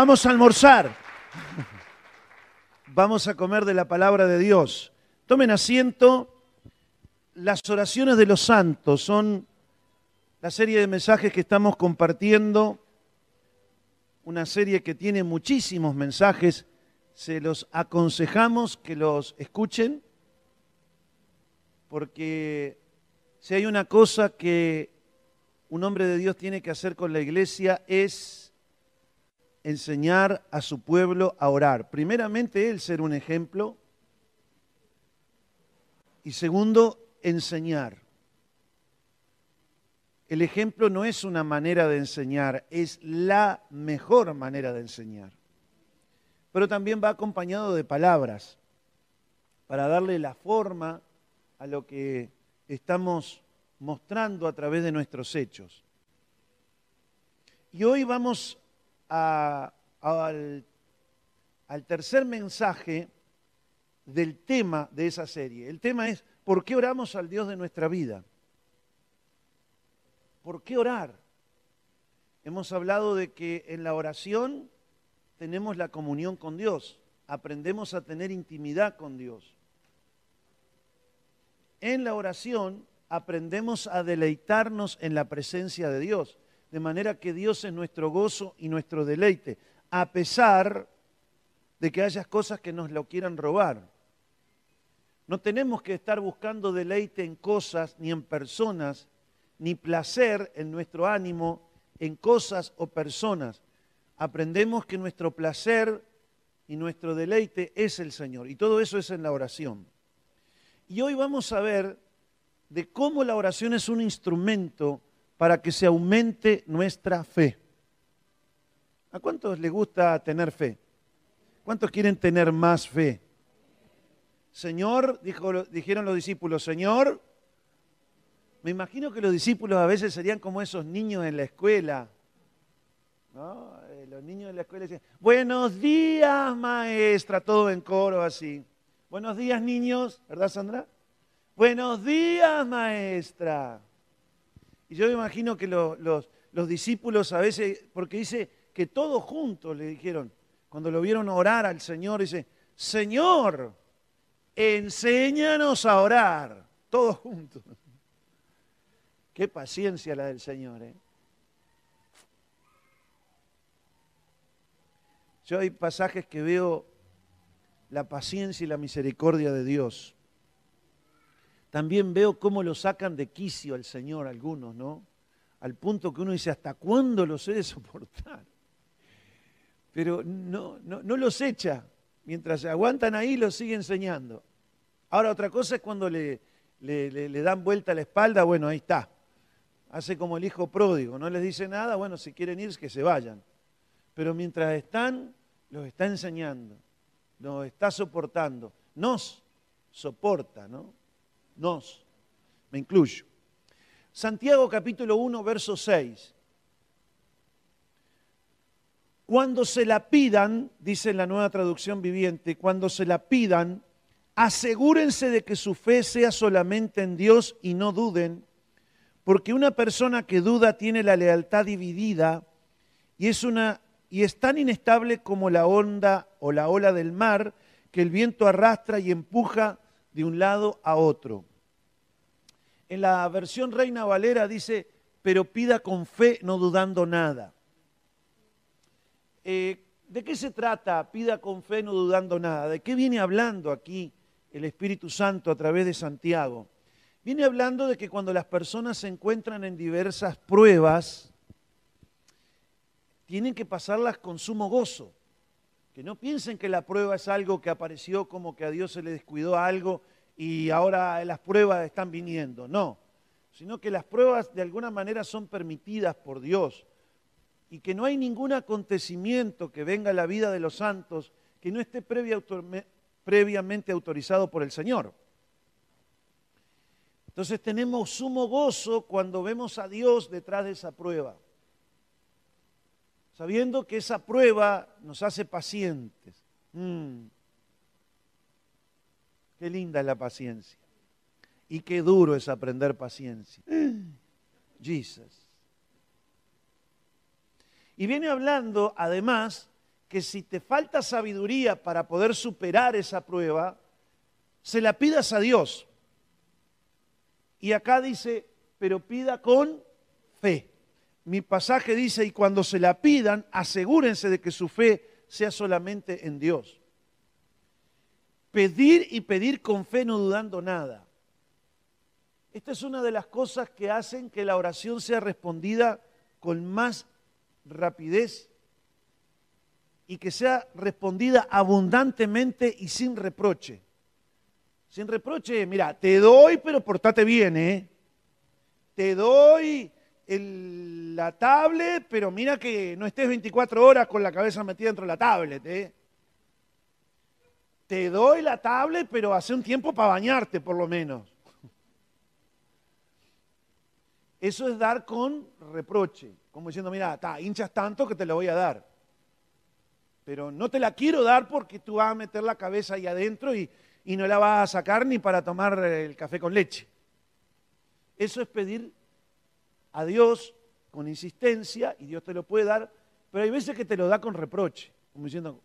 Vamos a almorzar. Vamos a comer de la palabra de Dios. Tomen asiento. Las oraciones de los santos son la serie de mensajes que estamos compartiendo. Una serie que tiene muchísimos mensajes. Se los aconsejamos que los escuchen porque si hay una cosa que un hombre de Dios tiene que hacer con la iglesia es enseñar a su pueblo a orar. Primeramente, él ser un ejemplo. Y segundo, enseñar. El ejemplo no es una manera de enseñar, es la mejor manera de enseñar. Pero también va acompañado de palabras para darle la forma a lo que estamos mostrando a través de nuestros hechos. Y hoy vamos al, tercer mensaje del tema de esa serie. El tema es, ¿por qué oramos al Dios de nuestra vida? ¿Por qué orar? Hemos hablado de que en la oración tenemos la comunión con Dios, aprendemos a tener intimidad con Dios. En la oración aprendemos a deleitarnos en la presencia de Dios, de manera que Dios es nuestro gozo y nuestro deleite, a pesar de que haya cosas que nos lo quieran robar. No tenemos que estar buscando deleite en cosas ni en personas, ni placer en nuestro ánimo en cosas o personas. Aprendemos que nuestro placer y nuestro deleite es el Señor. Y todo eso es en la oración. Y hoy vamos a ver de cómo la oración es un instrumento para que se aumente nuestra fe. ¿A cuántos les gusta tener fe? ¿Cuántos quieren tener más fe? Señor, dijeron los discípulos, Señor, me imagino que los discípulos a veces serían como esos niños en la escuela. Eh, los niños en la escuela decían, buenos días maestra, todo en coro así. Buenos días, niños, ¿verdad, Sandra? Buenos días, maestra. Y yo me imagino que los, los discípulos a veces, porque dice que todos juntos le dijeron, cuando lo vieron orar al Señor, dice, Señor, enséñanos a orar, todos juntos. Qué paciencia la del Señor. ¿eh? Yo hay pasajes que veo la paciencia y la misericordia de Dios. También veo cómo lo sacan de quicio al Señor algunos, ¿no? Al punto que uno dice, ¿hasta cuándo los he de soportar? Pero no, no, los echa. Mientras se aguantan ahí, los sigue enseñando. Ahora, otra cosa es cuando le, le, le dan vuelta la espalda, bueno, ahí está. Hace como el hijo pródigo, no les dice nada, bueno, si quieren ir, que se vayan. Pero mientras están, los está enseñando nos está soportando, nos soporta, ¿no? Nos, me incluyo. Santiago capítulo 1, verso 6. Cuando se la pidan, dice la nueva traducción viviente, cuando se la pidan, asegúrense de que su fe sea solamente en Dios y no duden, porque una persona que duda tiene la lealtad dividida y es una y es tan inestable como la onda o la ola del mar que el viento arrastra y empuja de un lado a otro. En la versión Reina Valera dice, pero pida con fe, no dudando nada. Eh, ¿De qué se trata? Pida con fe, no dudando nada. ¿De qué viene hablando aquí el Espíritu Santo a través de Santiago? Viene hablando de que cuando las personas se encuentran en diversas pruebas, tienen que pasarlas con sumo gozo. Que no piensen que la prueba es algo que apareció como que a Dios se le descuidó algo y ahora las pruebas están viniendo. No, sino que las pruebas de alguna manera son permitidas por Dios y que no hay ningún acontecimiento que venga a la vida de los santos que no esté previamente autorizado por el Señor. Entonces tenemos sumo gozo cuando vemos a Dios detrás de esa prueba sabiendo que esa prueba nos hace pacientes. Mm. Qué linda es la paciencia. Y qué duro es aprender paciencia. Jesus. Y viene hablando, además, que si te falta sabiduría para poder superar esa prueba, se la pidas a Dios. Y acá dice, pero pida con fe. Mi pasaje dice, y cuando se la pidan, asegúrense de que su fe sea solamente en Dios. Pedir y pedir con fe no dudando nada. Esta es una de las cosas que hacen que la oración sea respondida con más rapidez y que sea respondida abundantemente y sin reproche. Sin reproche, mira, te doy, pero portate bien, ¿eh? Te doy la tablet, pero mira que no estés 24 horas con la cabeza metida dentro de la tablet, ¿eh? Te doy la tablet, pero hace un tiempo para bañarte, por lo menos. Eso es dar con reproche, como diciendo, mira, está, hinchas tanto que te lo voy a dar. Pero no te la quiero dar porque tú vas a meter la cabeza ahí adentro y, y no la vas a sacar ni para tomar el café con leche. Eso es pedir a Dios con insistencia y Dios te lo puede dar, pero hay veces que te lo da con reproche, como diciendo,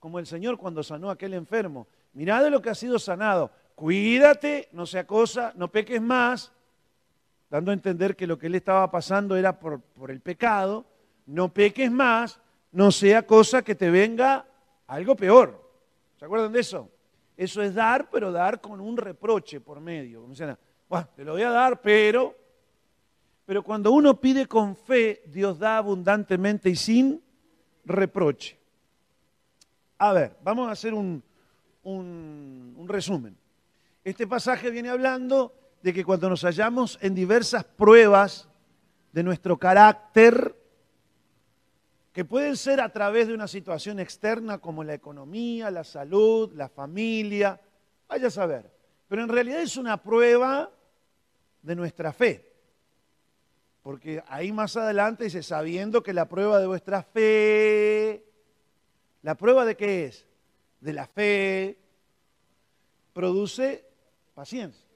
como el Señor cuando sanó a aquel enfermo, mirá de lo que ha sido sanado, cuídate, no sea cosa, no peques más, dando a entender que lo que él estaba pasando era por, por el pecado, no peques más, no sea cosa que te venga algo peor. ¿Se acuerdan de eso? Eso es dar, pero dar con un reproche por medio. Como dicen, te lo voy a dar, pero... Pero cuando uno pide con fe, Dios da abundantemente y sin reproche. A ver, vamos a hacer un, un, resumen. Este pasaje viene hablando de que cuando nos hallamos en diversas pruebas de nuestro carácter, que pueden ser a través de una situación externa como la economía, la salud, la familia, vaya a saber, pero en realidad es una prueba de nuestra fe. Porque ahí más adelante dice, sabiendo que la prueba de vuestra fe, ¿la prueba de qué es? De la fe, produce paciencia.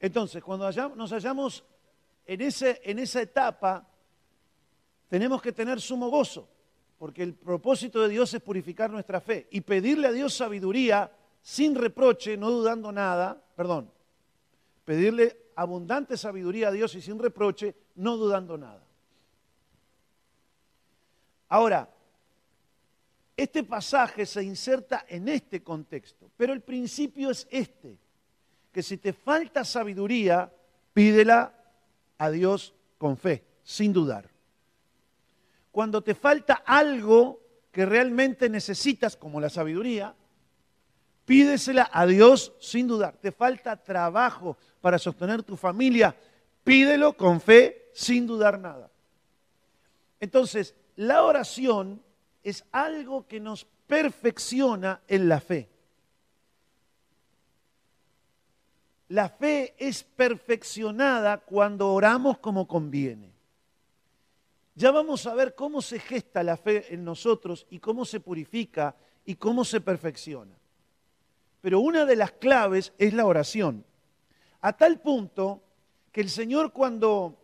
Entonces, cuando nos hallamos en, ese, en esa etapa, tenemos que tener sumo gozo, porque el propósito de Dios es purificar nuestra fe y pedirle a Dios sabiduría sin reproche, no dudando nada, perdón, pedirle abundante sabiduría a Dios y sin reproche, no dudando nada. Ahora, este pasaje se inserta en este contexto, pero el principio es este que si te falta sabiduría, pídela a Dios con fe, sin dudar. Cuando te falta algo que realmente necesitas, como la sabiduría, pídesela a Dios sin dudar. Te falta trabajo para sostener tu familia, pídelo con fe, sin dudar nada. Entonces, la oración es algo que nos perfecciona en la fe. La fe es perfeccionada cuando oramos como conviene. Ya vamos a ver cómo se gesta la fe en nosotros y cómo se purifica y cómo se perfecciona. Pero una de las claves es la oración. A tal punto que el Señor cuando,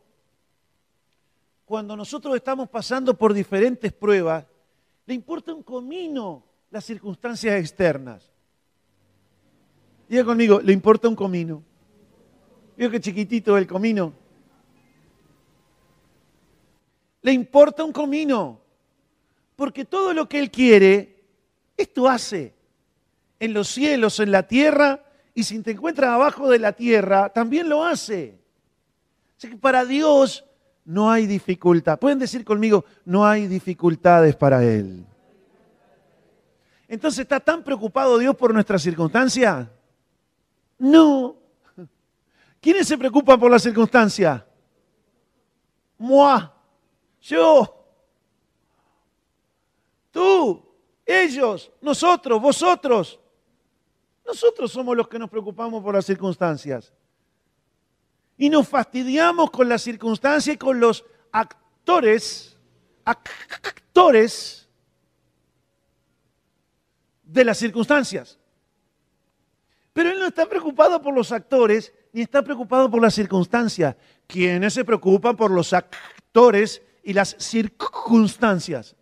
cuando nosotros estamos pasando por diferentes pruebas, le importa un comino las circunstancias externas. Diga conmigo, le importa un comino. Vio que chiquitito el comino. Le importa un comino. Porque todo lo que él quiere, esto hace. En los cielos, en la tierra, y si te encuentras abajo de la tierra, también lo hace. Así que para Dios no hay dificultad. Pueden decir conmigo, no hay dificultades para Él. Entonces, ¿está tan preocupado Dios por nuestra circunstancia? No. ¿Quiénes se preocupan por la circunstancia? Moi. Yo. Tú. Ellos. Nosotros. Vosotros. Nosotros somos los que nos preocupamos por las circunstancias. Y nos fastidiamos con las circunstancias y con los actores, actores de las circunstancias. Pero él no está preocupado por los actores ni está preocupado por las circunstancias. Quienes se preocupan por los actores y las circunstancias.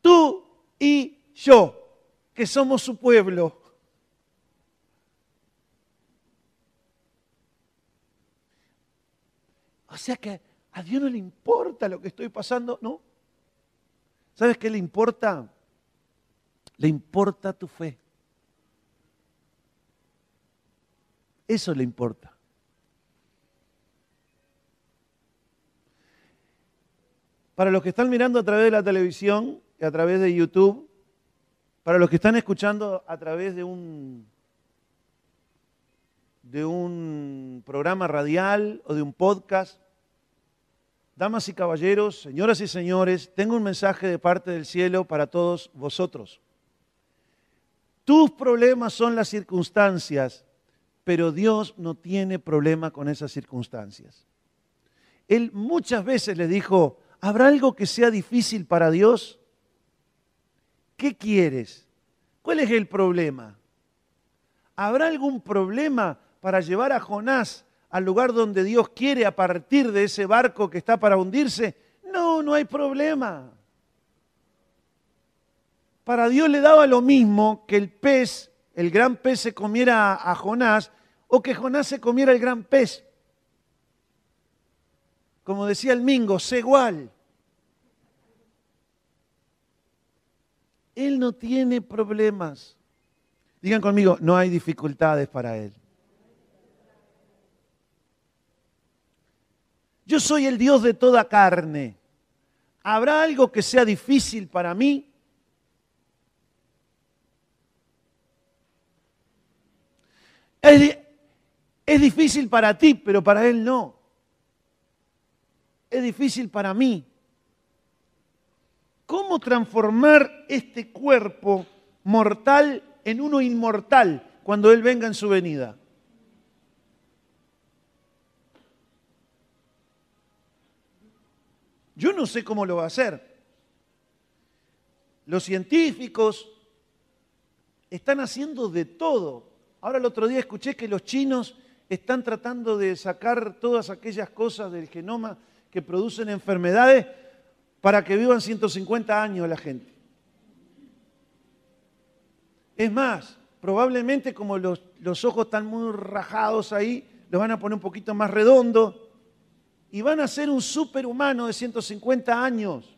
Tú y yo, que somos su pueblo. O sea que a Dios no le importa lo que estoy pasando, ¿no? ¿Sabes qué le importa? Le importa tu fe. Eso le importa. Para los que están mirando a través de la televisión y a través de YouTube, para los que están escuchando a través de un, de un programa radial o de un podcast, damas y caballeros, señoras y señores, tengo un mensaje de parte del cielo para todos vosotros. Tus problemas son las circunstancias, pero Dios no tiene problema con esas circunstancias. Él muchas veces le dijo, ¿Habrá algo que sea difícil para Dios? ¿Qué quieres? ¿Cuál es el problema? ¿Habrá algún problema para llevar a Jonás al lugar donde Dios quiere a partir de ese barco que está para hundirse? No, no hay problema. Para Dios le daba lo mismo que el pez, el gran pez se comiera a Jonás o que Jonás se comiera el gran pez. Como decía el Mingo, sé igual. Él no tiene problemas. Digan conmigo, no hay dificultades para Él. Yo soy el Dios de toda carne. ¿Habrá algo que sea difícil para mí? Es, difícil para ti, pero para Él no. Es difícil para mí. ¿Cómo transformar este cuerpo mortal en uno inmortal cuando Él venga en su venida? Yo no sé cómo lo va a hacer. Los científicos están haciendo de todo. Ahora el otro día escuché que los chinos están tratando de sacar todas aquellas cosas del genoma que producen enfermedades para que vivan 150 años la gente. Es más, probablemente como los, los ojos están muy rajados ahí, los van a poner un poquito más redondos y van a ser un superhumano de 150 años.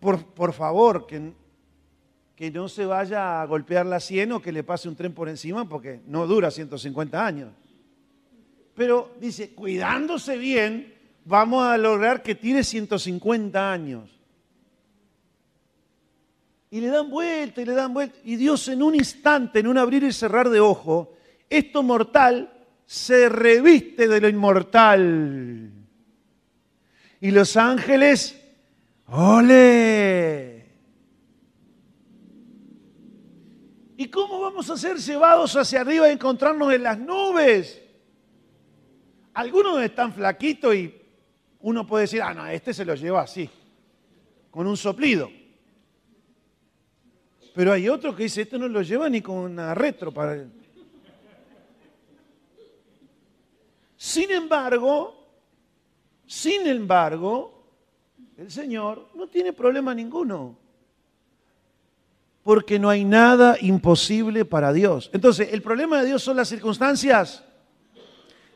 Por, por favor, que, que, no se vaya a golpear la sien o que le pase un tren por encima porque no dura 150 años. Pero dice, cuidándose bien, vamos a lograr que tiene 150 años. Y le dan vuelta y le dan vuelta. Y Dios en un instante, en un abrir y cerrar de ojo, esto mortal se reviste de lo inmortal. Y los ángeles, ¡ole! ¿Y cómo vamos a ser llevados hacia arriba y encontrarnos en las nubes? Algunos están flaquitos y uno puede decir, ah, no, este se lo lleva así, con un soplido. Pero hay otro que dice, este no lo lleva ni con una retro para... Sin embargo, sin embargo, el Señor no tiene problema ninguno. Porque no hay nada imposible para Dios. Entonces, ¿el problema de Dios son las circunstancias?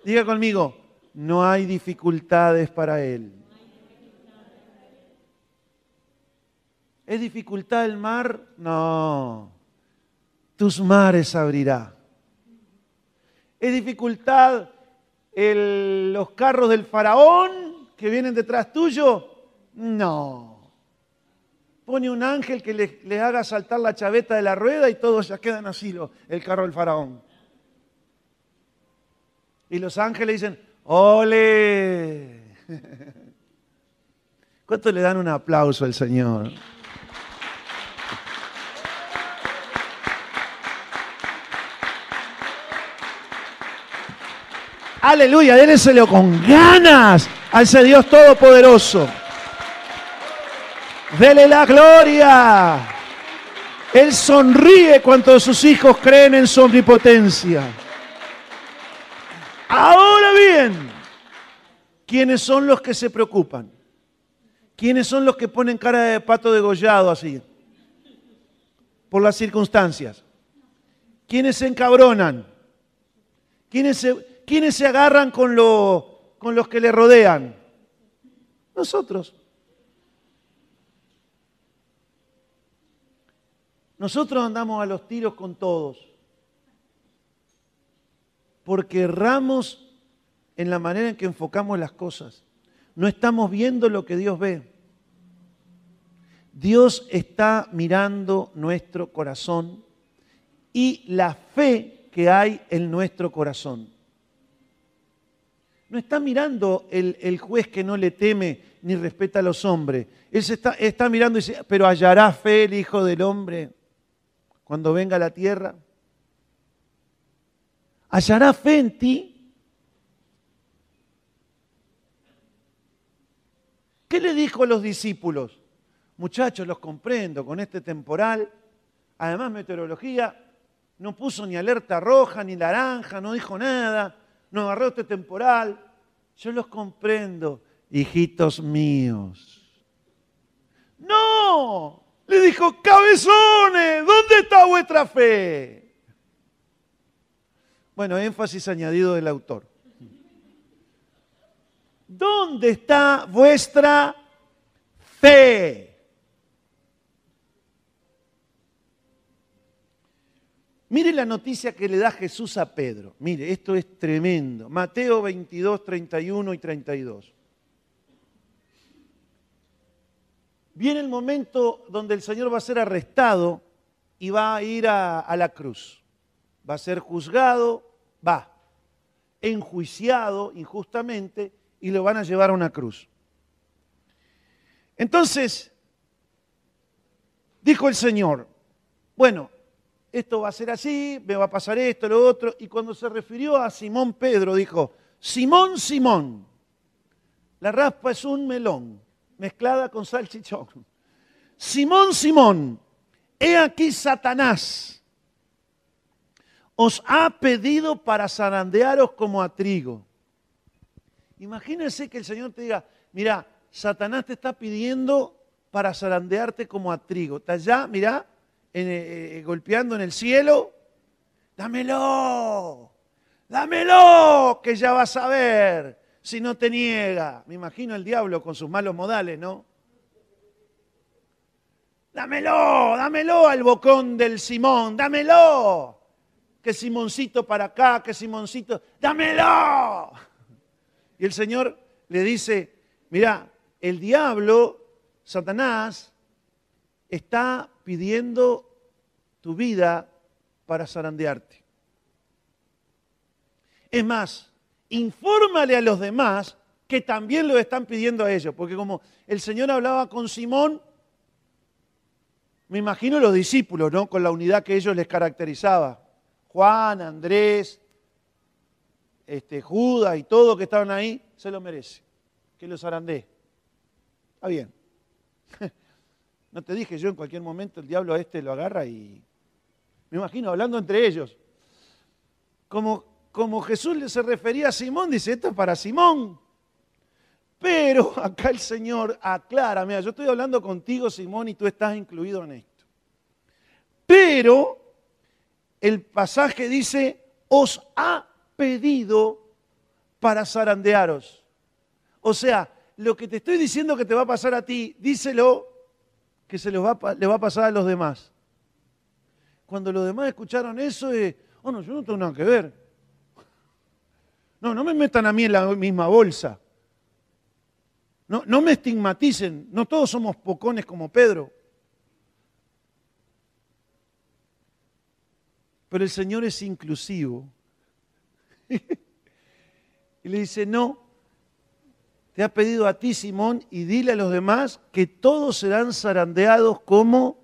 Diga conmigo, no hay dificultades para Él. ¿Es dificultad el mar? No. Tus mares abrirá. ¿Es dificultad los carros del faraón que vienen detrás tuyo? No. Pone un ángel que le, haga saltar la chaveta de la rueda y todos ya quedan así, el carro del faraón. Y los ángeles dicen, ¡ole! ¿Cuánto le dan un aplauso al Señor? Aleluya, délenselo con ganas a ese Dios Todopoderoso. Dele la gloria. Él sonríe cuando sus hijos creen en su omnipotencia. Ahora bien, ¿quiénes son los que se preocupan? ¿Quiénes son los que ponen cara de pato degollado así? Por las circunstancias. ¿Quiénes se encabronan? ¿Quiénes se, quiénes se agarran con, los que le rodean? Nosotros. Nosotros andamos a los tiros con todos. Porque erramos en la manera en que enfocamos las cosas. No estamos viendo lo que Dios ve. Dios está mirando nuestro corazón y la fe que hay en nuestro corazón. No está mirando el, juez que no le teme ni respeta a los hombres. Él está, está mirando y dice, pero hallará fe el Hijo del Hombre cuando venga a la tierra. ¿Hallará fe en ti? ¿Qué le dijo a los discípulos? Muchachos, los comprendo con este temporal. Además, meteorología no puso ni alerta roja ni naranja, no dijo nada, no agarró este temporal. Yo los comprendo, hijitos míos. No, le dijo, cabezones, ¿dónde está vuestra fe? Bueno, énfasis añadido del autor. ¿Dónde está vuestra fe? Mire la noticia que le da Jesús a Pedro. Mire, esto es tremendo. Mateo 22, 31 y 32. Viene el momento donde el Señor va a ser arrestado y va a ir a, la cruz. Va a ser juzgado, va, enjuiciado injustamente y lo van a llevar a una cruz. Entonces, dijo el Señor, bueno, esto va a ser así, me va a pasar esto, lo otro. Y cuando se refirió a Simón Pedro, dijo, Simón, Simón, la raspa es un melón mezclada con salchichón. Simón, Simón, he aquí Satanás os ha pedido para zarandearos como a trigo. Imagínense que el Señor te diga, mira, Satanás te está pidiendo para zarandearte como a trigo. Está allá, mira, eh, eh, golpeando en el cielo. Dámelo, dámelo, que ya vas a ver si no te niega? Me imagino el diablo con sus malos modales, ¿no? Dámelo, dámelo al bocón del Simón, dámelo. Que Simoncito para acá, que Simoncito, dámelo. Y el Señor le dice, mira, el diablo, Satanás, está pidiendo tu vida para zarandearte. Es más, infórmale a los demás que también lo están pidiendo a ellos. Porque como el Señor hablaba con Simón, me imagino los discípulos, ¿no? Con la unidad que ellos les caracterizaba. Juan, Andrés, este, Judas y todos que estaban ahí, se lo merece. Que los arandé. Está bien. No te dije yo en cualquier momento el diablo a este lo agarra y me imagino hablando entre ellos. Como como Jesús se refería a Simón, dice, esto es para Simón. Pero acá el Señor aclara, mira, yo estoy hablando contigo, Simón, y tú estás incluido en esto. Pero el pasaje dice, os ha pedido para zarandearos. O sea, lo que te estoy diciendo que te va a pasar a ti, díselo que se le va a pasar a los demás. Cuando los demás escucharon eso, es, oh no, yo no tengo nada que ver. No, no me metan a mí en la misma bolsa. No, no me estigmaticen. No todos somos pocones como Pedro. Pero el Señor es inclusivo. y le dice, no, te ha pedido a ti, Simón, y dile a los demás que todos serán zarandeados como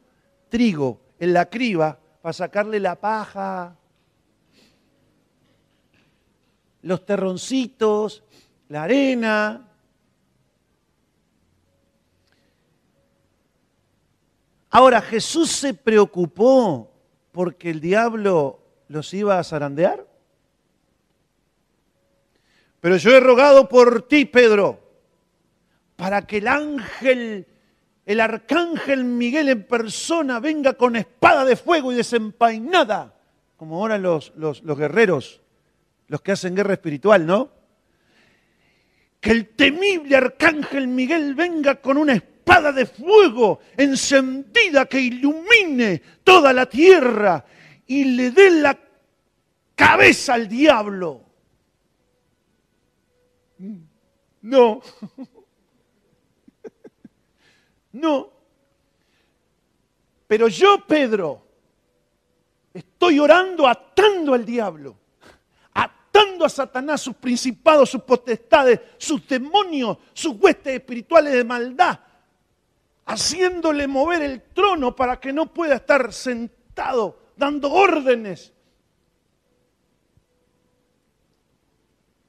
trigo en la criba para sacarle la paja, los terroncitos, la arena. Ahora, ¿Jesús se preocupó porque el diablo los iba a zarandear? Pero yo he rogado por ti, Pedro, para que el ángel, el arcángel Miguel en persona venga con espada de fuego y desempainada, como ahora los, los, los guerreros, los que hacen guerra espiritual, ¿no? Que el temible arcángel Miguel venga con una espada de fuego encendida que ilumine toda la tierra y le dé la cabeza al diablo. No. No. Pero yo, Pedro, estoy orando atando al diablo, atando a Satanás, sus principados, sus potestades, sus demonios, sus huestes espirituales de maldad, haciéndole mover el trono para que no pueda estar sentado dando órdenes.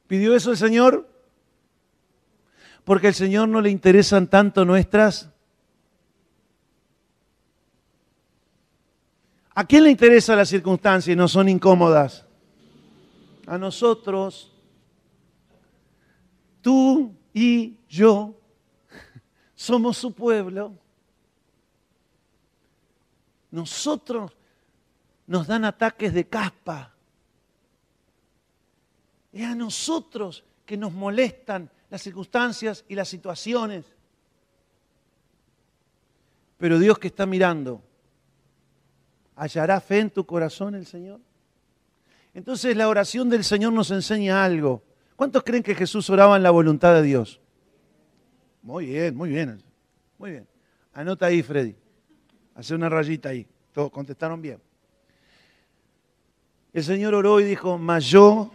¿Pidió eso el Señor? Porque al Señor no le interesan tanto nuestras ¿A quién le interesa las circunstancias y no son incómodas? A nosotros. Tú y yo somos su pueblo. Nosotros nos dan ataques de caspa. Es a nosotros que nos molestan las circunstancias y las situaciones. Pero Dios que está mirando ¿Hallará fe en tu corazón el Señor? Entonces la oración del Señor nos enseña algo. ¿Cuántos creen que Jesús oraba en la voluntad de Dios? Muy bien, muy bien. Muy bien. Anota ahí, Freddy. Hace una rayita ahí. Todos contestaron bien. El Señor oró y dijo, mas yo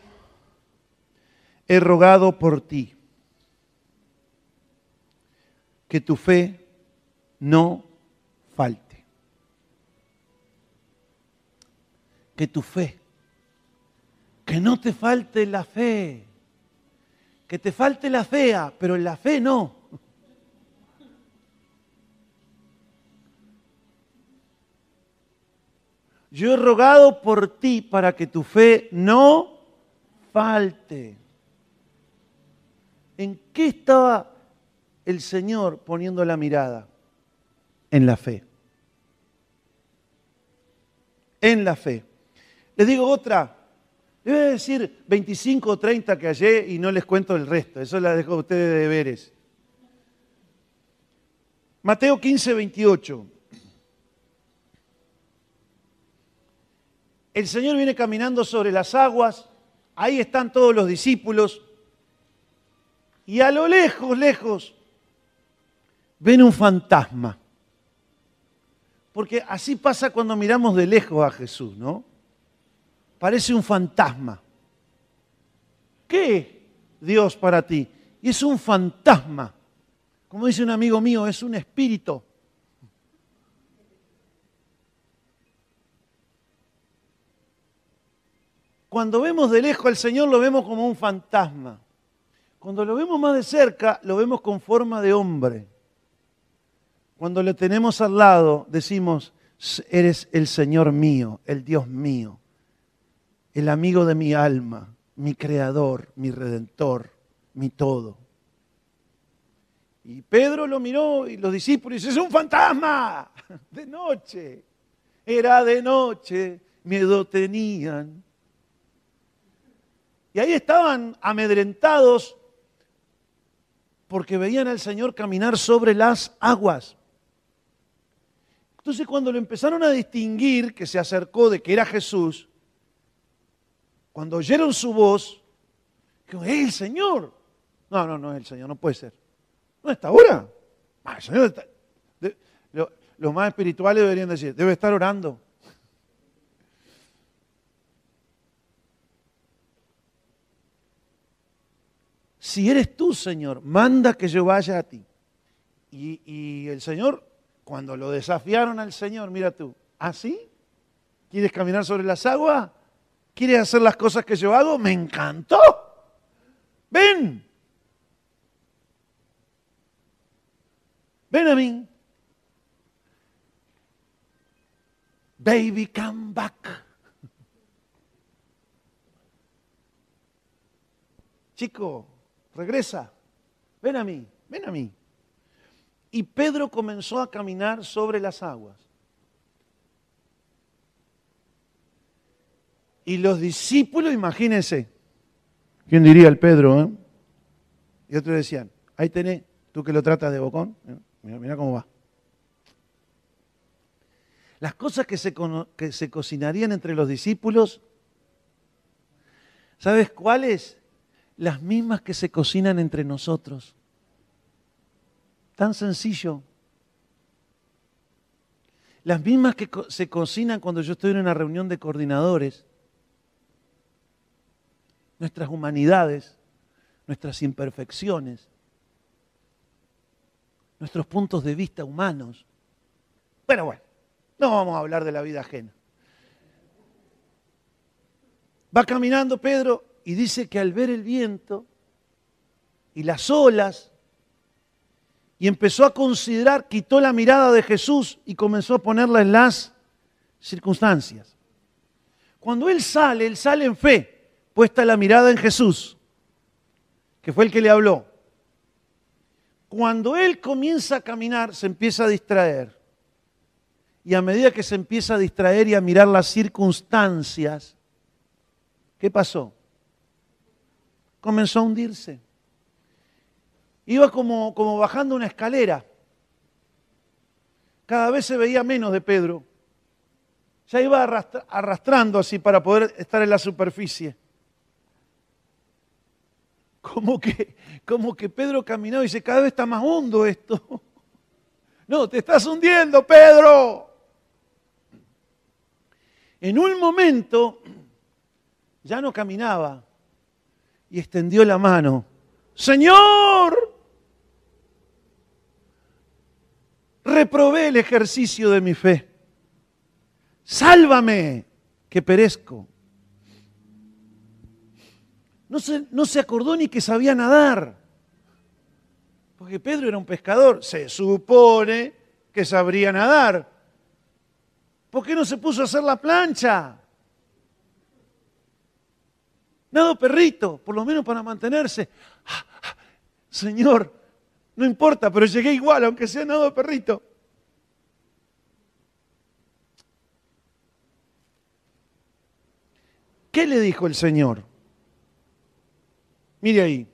he rogado por ti que tu fe no falte. que tu fe. Que no te falte la fe. Que te falte la fea, pero la fe no. Yo he rogado por ti para que tu fe no falte. ¿En qué estaba el Señor poniendo la mirada? En la fe. En la fe. Les digo otra. Les voy a decir 25 o 30 que hallé y no les cuento el resto. Eso la dejo a ustedes de deberes. Mateo 15, 28. El Señor viene caminando sobre las aguas. Ahí están todos los discípulos. Y a lo lejos, lejos, ven un fantasma. Porque así pasa cuando miramos de lejos a Jesús, ¿no? parece un fantasma. ¿Qué Dios para ti? Y es un fantasma. Como dice un amigo mío, es un espíritu. Cuando vemos de lejos al Señor lo vemos como un fantasma. Cuando lo vemos más de cerca lo vemos con forma de hombre. Cuando lo tenemos al lado decimos, eres el Señor mío, el Dios mío el amigo de mi alma, mi creador, mi redentor, mi todo. Y Pedro lo miró y los discípulos es un fantasma, de noche. Era de noche, miedo tenían. Y ahí estaban amedrentados porque veían al Señor caminar sobre las aguas. Entonces cuando lo empezaron a distinguir, que se acercó de que era Jesús, cuando oyeron su voz, dijeron, ¡es el Señor! No, no, no es el Señor, no puede ser. No está ahora. Ah, el Señor está, los más espirituales deberían decir, debe estar orando. Si eres tú, Señor, manda que yo vaya a ti. Y, y el Señor, cuando lo desafiaron al Señor, mira tú, ¿así? ¿Ah, ¿Quieres caminar sobre las aguas? ¿Quieres hacer las cosas que yo hago? Me encantó. Ven. Ven a mí. Baby, come back. chico, regresa, ven a mí, ven a mí. Y Pedro comenzó a caminar sobre las aguas. Y los discípulos, imagínense, ¿quién diría el Pedro? Eh? Y otros decían, ahí tenés, tú que lo tratas de bocón, ¿eh? mira, cómo va. Las cosas que se, que se cocinarían entre los discípulos, ¿sabes cuáles? Las mismas que se cocinan entre nosotros. Tan sencillo. Las mismas que se cocinan cuando yo estoy en una reunión de coordinadores. Nuestras humanidades, nuestras imperfecciones, nuestros puntos de vista humanos. Pero bueno, no vamos a hablar de la vida ajena. Va caminando Pedro y dice que al ver el viento y las olas, y empezó a considerar, quitó la mirada de Jesús y comenzó a ponerla en las circunstancias. Cuando él sale, él sale en fe, puesta la mirada en Jesús, que fue el que le habló. Cuando él comienza a caminar, se empieza a distraer. Y a medida que se empieza a distraer y a mirar las circunstancias, ¿qué pasó? Comenzó a hundirse. Iba como, como bajando una escalera. Cada vez se veía menos de Pedro. Ya iba arrastrando así para poder estar en la superficie. Como que, como que Pedro caminó y dice, cada vez está más hondo esto. No, te estás hundiendo, Pedro. En un momento ya no caminaba y extendió la mano. Señor, reprobé el ejercicio de mi fe. Sálvame, que perezco. No se, no se acordó ni que sabía nadar. Porque Pedro era un pescador. Se supone que sabría nadar. ¿Por qué no se puso a hacer la plancha? Nado perrito, por lo menos para mantenerse. Señor, no importa, pero llegué igual, aunque sea nado perrito. ¿Qué le dijo el Señor? Mire ahí.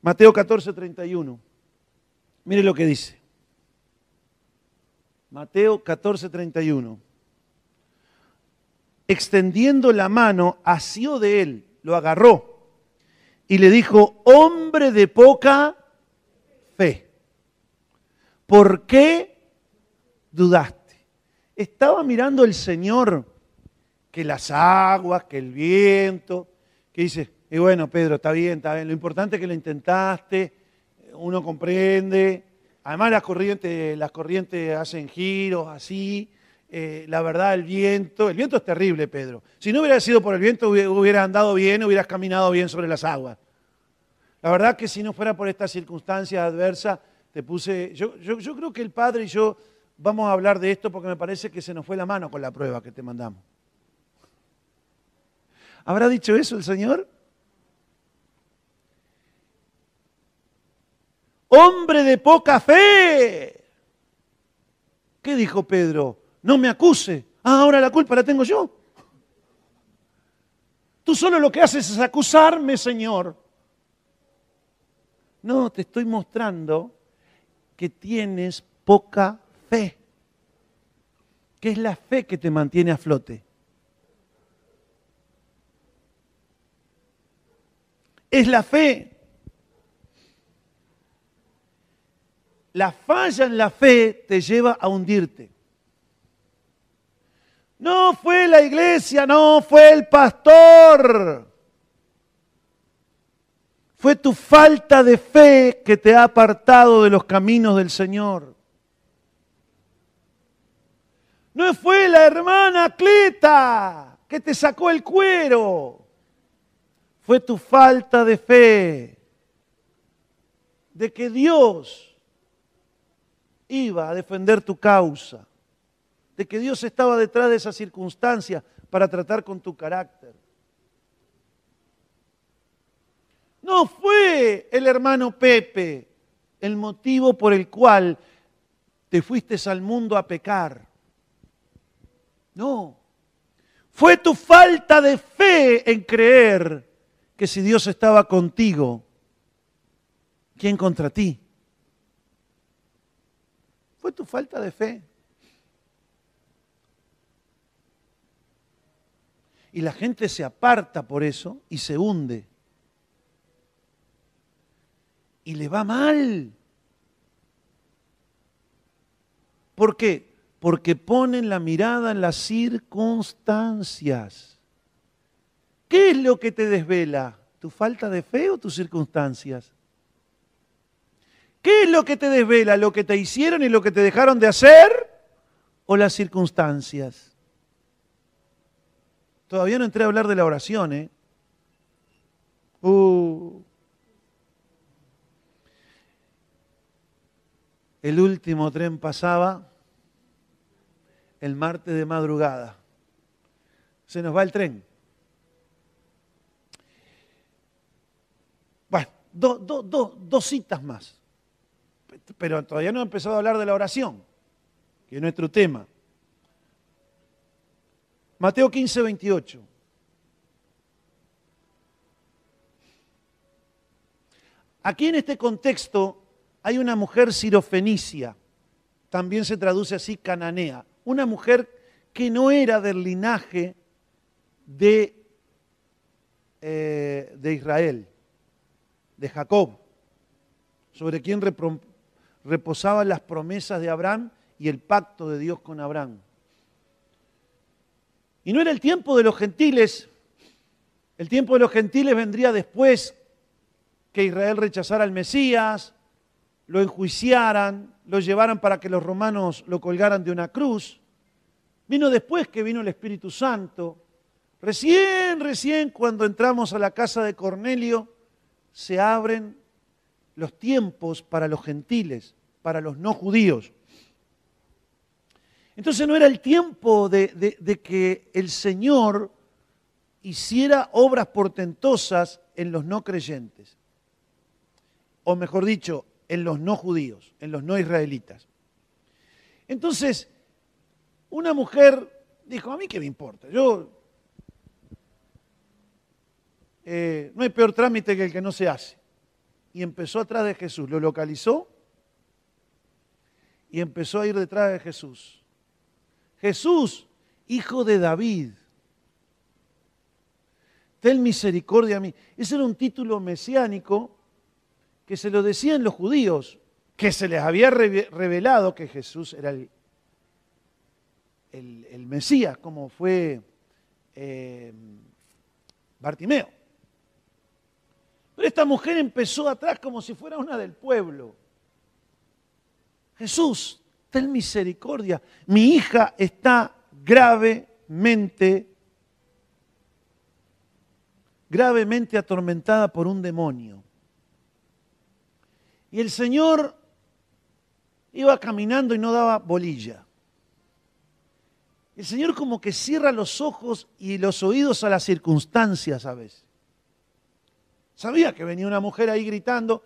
Mateo 14, 31. Mire lo que dice. Mateo 14, 31. Extendiendo la mano, asió de él, lo agarró y le dijo, hombre de poca fe, ¿por qué dudaste? Estaba mirando el Señor que las aguas, que el viento, que dice, y bueno, Pedro, está bien, está bien, lo importante es que lo intentaste, uno comprende, además las corrientes, las corrientes hacen giros así, eh, la verdad, el viento, el viento es terrible, Pedro. Si no hubiera sido por el viento, hubieras andado bien, hubieras caminado bien sobre las aguas. La verdad que si no fuera por estas circunstancias adversas, te puse, yo, yo creo que el Padre y yo vamos a hablar de esto porque me parece que se nos fue la mano con la prueba que te mandamos. ¿Habrá dicho eso el Señor? Hombre de poca fe. ¿Qué dijo Pedro? No me acuse. Ah, ahora la culpa la tengo yo. Tú solo lo que haces es acusarme, Señor. No, te estoy mostrando que tienes poca fe. Que es la fe que te mantiene a flote. Es la fe. La falla en la fe te lleva a hundirte. No fue la iglesia, no fue el pastor. Fue tu falta de fe que te ha apartado de los caminos del Señor. No fue la hermana Cleta que te sacó el cuero. Fue tu falta de fe de que Dios iba a defender tu causa de que Dios estaba detrás de esa circunstancia para tratar con tu carácter. No fue el hermano Pepe el motivo por el cual te fuiste al mundo a pecar. No. Fue tu falta de fe en creer que si Dios estaba contigo, ¿quién contra ti? Fue tu falta de fe. Y la gente se aparta por eso y se hunde. Y le va mal. ¿Por qué? Porque ponen la mirada en las circunstancias. ¿Qué es lo que te desvela? ¿Tu falta de fe o tus circunstancias? ¿Qué es lo que te desvela? ¿Lo que te hicieron y lo que te dejaron de hacer? ¿O las circunstancias? Todavía no entré a hablar de la oración, ¿eh? Uh. El último tren pasaba el martes de madrugada. Se nos va el tren. Bueno, dos citas más. Pero todavía no he empezado a hablar de la oración, que es nuestro tema. Mateo 15, 28. Aquí en este contexto hay una mujer sirofenicia, también se traduce así cananea, una mujer que no era del linaje de, eh, de Israel, de Jacob, sobre quien reposaban las promesas de Abraham y el pacto de Dios con Abraham. Y no era el tiempo de los gentiles. El tiempo de los gentiles vendría después que Israel rechazara al Mesías, lo enjuiciaran, lo llevaran para que los romanos lo colgaran de una cruz. Vino después que vino el Espíritu Santo. Recién, recién cuando entramos a la casa de Cornelio, se abren los tiempos para los gentiles, para los no judíos. Entonces no era el tiempo de, que el Señor hiciera obras portentosas en los no creyentes, o mejor dicho, en los no judíos, en los no israelitas. Entonces, una mujer dijo, a mí qué me importa, yo eh, no hay peor trámite que el que no se hace. Y empezó atrás de Jesús, lo localizó y empezó a ir detrás de Jesús. Jesús, hijo de David. Ten misericordia a mí. Ese era un título mesiánico que se lo decían los judíos, que se les había revelado que Jesús era el, el, Mesías, como fue eh, Bartimeo. Pero esta mujer empezó atrás como si fuera una del pueblo. Jesús, ten misericordia. Mi hija está gravemente, gravemente atormentada por un demonio. Y el Señor iba caminando y no daba bolilla. El Señor como que cierra los ojos y los oídos a las circunstancias a veces. Sabía que venía una mujer ahí gritando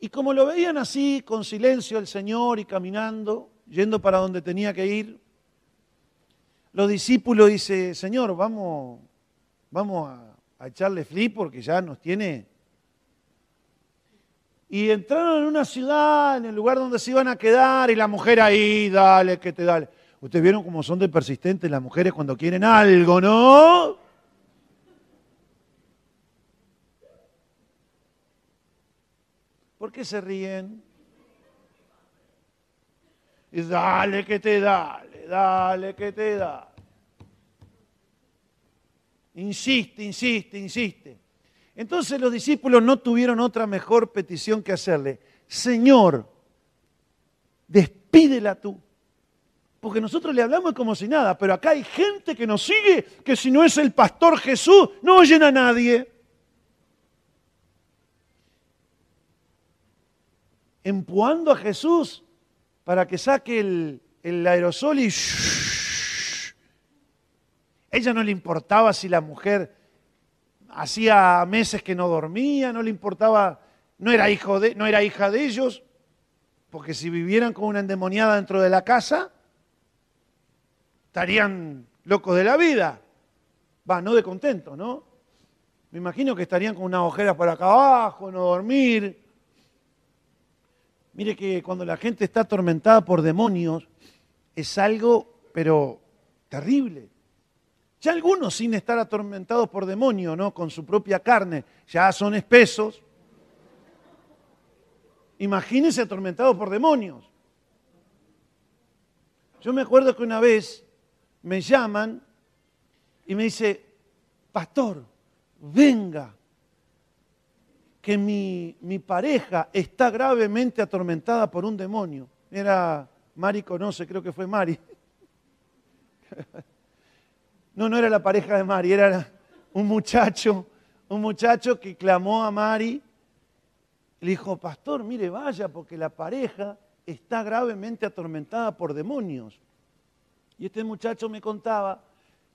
y como lo veían así, con silencio el Señor y caminando, yendo para donde tenía que ir, los discípulos dicen, Señor, vamos, vamos a, echarle flip porque ya nos tiene. Y entraron en una ciudad, en el lugar donde se iban a quedar, y la mujer ahí, dale, que te dale. Ustedes vieron cómo son de persistentes las mujeres cuando quieren algo, ¿no? ¿Por qué se ríen? Dale que te dale, dale que te dale. Insiste, insiste, insiste. Entonces los discípulos no tuvieron otra mejor petición que hacerle. Señor, despídela tú. Porque nosotros le hablamos como si nada, pero acá hay gente que nos sigue que si no es el pastor Jesús, no oyen a nadie. Empuando a Jesús para que saque el, aerosol y... Ella no le importaba si la mujer... hacía meses que no dormía, no le importaba, no era, hijo de, no era hija de ellos, porque si vivieran con una endemoniada dentro de la casa, estarían locos de la vida. Va, no de contento, ¿no? Me imagino que estarían con unas ojeras por acá abajo, no dormir. Mire que cuando la gente está atormentada por demonios, es algo, pero terrible. Ya algunos sin estar atormentados por demonios, ¿no? Con su propia carne, ya son espesos. Imagínense atormentados por demonios. Yo me acuerdo que una vez me llaman y me dice, pastor, venga, que mi, pareja está gravemente atormentada por un demonio. Era Mari conoce, creo que fue Mari. No, no era la pareja de Mari, era un muchacho, un muchacho que clamó a Mari. Le dijo, pastor, mire, vaya, porque la pareja está gravemente atormentada por demonios. Y este muchacho me contaba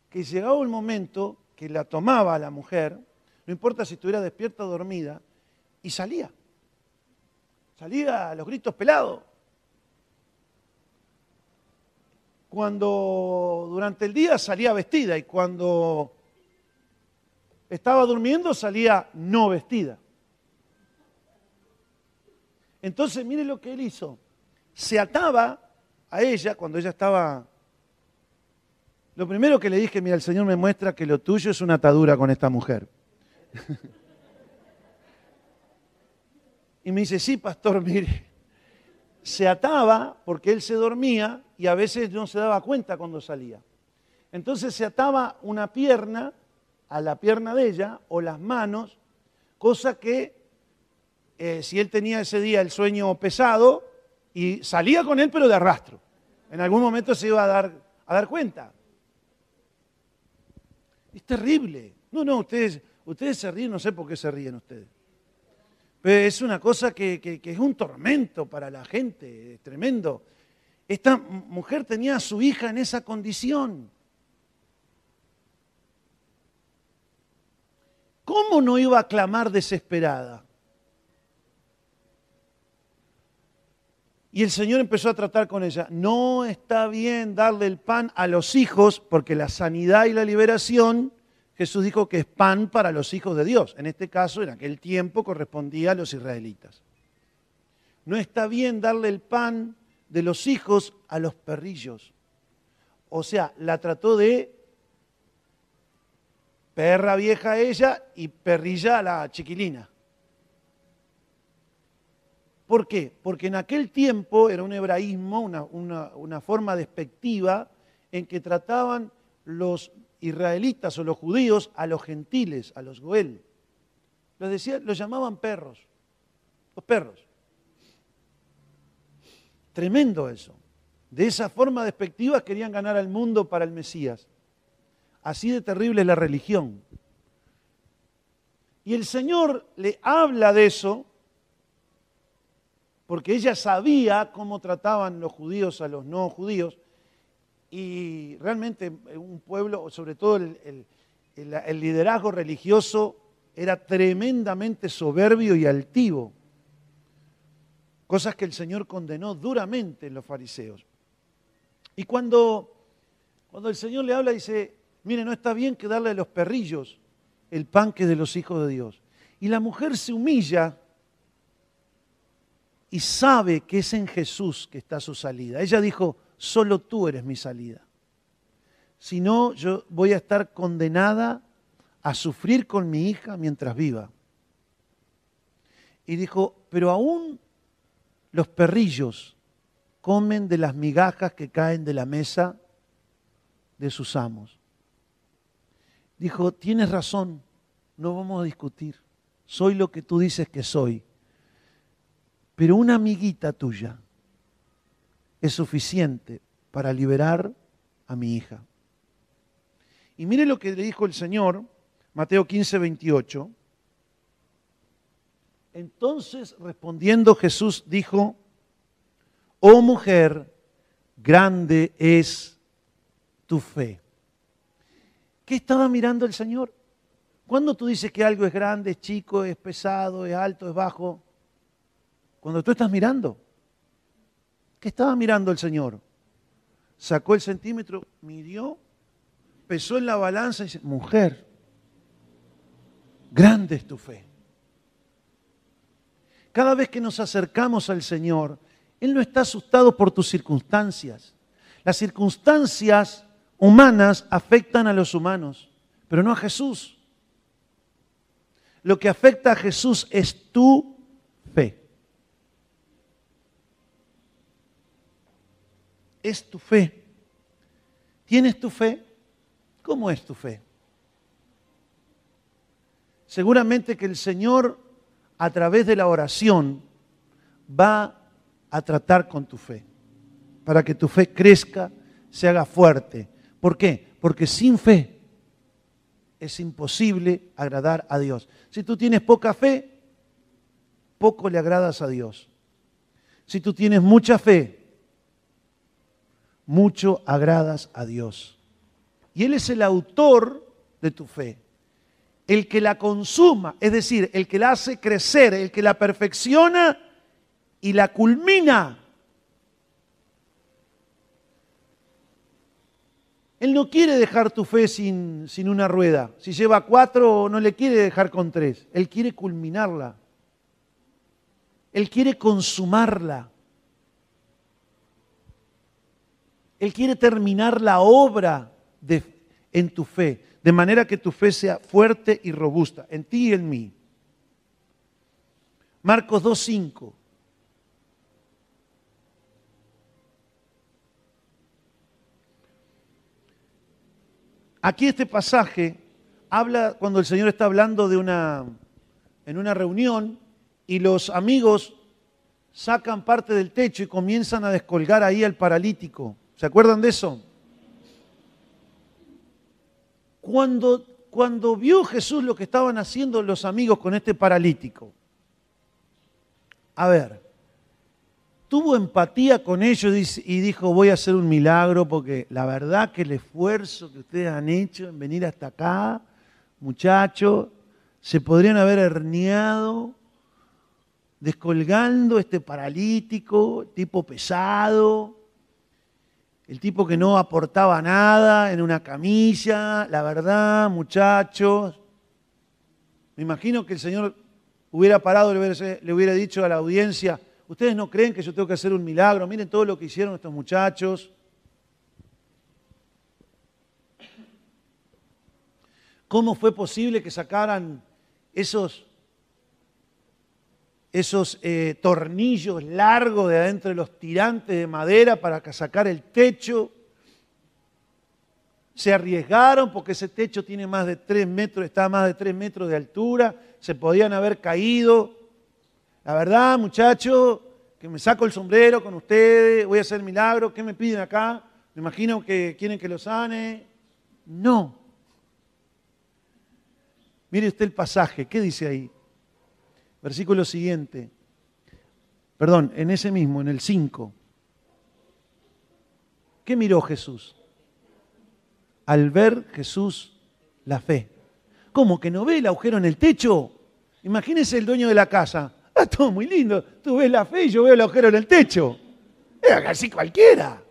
que llegaba el momento que la tomaba a la mujer, no importa si estuviera despierta o dormida, y salía. Salía a los gritos pelados. Cuando durante el día salía vestida y cuando estaba durmiendo salía no vestida. Entonces, mire lo que él hizo. Se ataba a ella cuando ella estaba lo primero que le dije, mira, el Señor me muestra que lo tuyo es una atadura con esta mujer. y me dice, sí, pastor, mire, se ataba porque él se dormía y a veces no se daba cuenta cuando salía. Entonces se ataba una pierna a la pierna de ella o las manos, cosa que eh, si él tenía ese día el sueño pesado y salía con él pero de arrastro, en algún momento se iba a dar, a dar cuenta. Es terrible. No, no, ustedes, ustedes se ríen, no sé por qué se ríen ustedes. Pero es una cosa que, es un tormento para la gente, es tremendo. Esta mujer tenía a su hija en esa condición. ¿Cómo no iba a clamar desesperada? Y el Señor empezó a tratar con ella. No está bien darle el pan a los hijos porque la sanidad y la liberación, Jesús dijo que es pan para los hijos de Dios. En este caso, en aquel tiempo, correspondía a los israelitas. No está bien darle el pan de los hijos a los perrillos. O sea, la trató de perra vieja ella y perrilla a la chiquilina. ¿Por qué? Porque en aquel tiempo era un hebraísmo, una, forma despectiva en que trataban los israelitas o los judíos a los gentiles, a los goel. Los, decía, los llamaban perros, los perros. Tremendo eso. De esa forma despectiva querían ganar al mundo para el Mesías. Así de terrible es la religión. Y el Señor le habla de eso porque ella sabía cómo trataban los judíos a los no judíos y realmente un pueblo, sobre todo el, liderazgo religioso, era tremendamente soberbio y altivo, cosas que el Señor condenó duramente en los fariseos. Y cuando, cuando el Señor le habla, dice, mire, no está bien que darle a los perrillos el pan que es de los hijos de Dios. Y la mujer se humilla y sabe que es en Jesús que está su salida. Ella dijo, solo tú eres mi salida. Si no, yo voy a estar condenada a sufrir con mi hija mientras viva. Y dijo, pero aún los perrillos comen de las migajas que caen de la mesa de sus amos. Dijo, tienes razón, no vamos a discutir. Soy lo que tú dices que soy pero una amiguita tuya es suficiente para liberar a mi hija. Y mire lo que le dijo el Señor, Mateo 15, 28. Entonces respondiendo Jesús dijo, oh mujer, grande es tu fe. ¿Qué estaba mirando el Señor? ¿Cuándo tú dices que algo es grande, es chico, es pesado, es alto, es bajo? Cuando tú estás mirando. ¿Qué estaba mirando el Señor? Sacó el centímetro, midió, pesó en la balanza y dice, mujer, grande es tu fe. Cada vez que nos acercamos al Señor, Él no está asustado por tus circunstancias. Las circunstancias humanas afectan a los humanos, pero no a Jesús. Lo que afecta a Jesús es tu fe. Es tu fe. ¿Tienes tu fe? ¿Cómo es tu fe? Seguramente que el Señor a través de la oración va a tratar con tu fe, para que tu fe crezca, se haga fuerte. ¿Por qué? Porque sin fe es imposible agradar a Dios. Si tú tienes poca fe, poco le agradas a Dios. Si tú tienes mucha fe, mucho agradas a Dios. Y Él es el autor de tu fe. El que la consuma, es decir, el que la hace crecer, el que la perfecciona y la culmina. Él no quiere dejar tu fe sin, sin, una rueda. Si lleva cuatro, no le quiere dejar con tres. Él quiere culminarla. Él quiere consumarla. Él quiere terminar la obra de, en tu fe, de manera que tu fe sea fuerte y robusta, en ti y en mí. Marcos 2.5. Aquí este pasaje habla cuando el Señor está hablando de una, en una reunión y los amigos sacan parte del techo y comienzan a descolgar ahí al paralítico. ¿Se acuerdan de eso? Cuando, cuando vio Jesús lo que estaban haciendo los amigos con este paralítico, a ver, tuvo empatía con ellos y dijo, voy a hacer un milagro porque la verdad que el esfuerzo que ustedes han hecho en venir hasta acá, muchachos, se podrían haber herniado descolgando este paralítico, tipo pesado, el tipo que no aportaba nada en una camilla, la verdad, muchachos. Me imagino que el Señor hubiera parado y le hubiera dicho a la audiencia, ustedes no creen que yo tengo que hacer un milagro, miren todo lo que hicieron estos muchachos. ¿Cómo fue posible que sacaran esos, esos eh, tornillos largos de adentro de los tirantes de madera para sacar el techo? Se arriesgaron porque ese techo tiene más de tres metros, está a más de tres metros de altura, se podían haber caído. La verdad, muchachos, que me saco el sombrero con ustedes, voy a hacer milagro, ¿qué me piden acá? Me imagino que quieren que lo sane. No. Mire usted el pasaje, ¿qué dice ahí? Versículo siguiente. Perdón, en ese mismo, en el 5. ¿Qué miró Jesús? Al ver Jesús la fe. ¿Cómo que no ve el agujero en el techo? Imagínese el dueño de la casa. Ah, todo muy lindo. Tú ves la fe y yo veo el agujero en el techo. Es así cualquiera.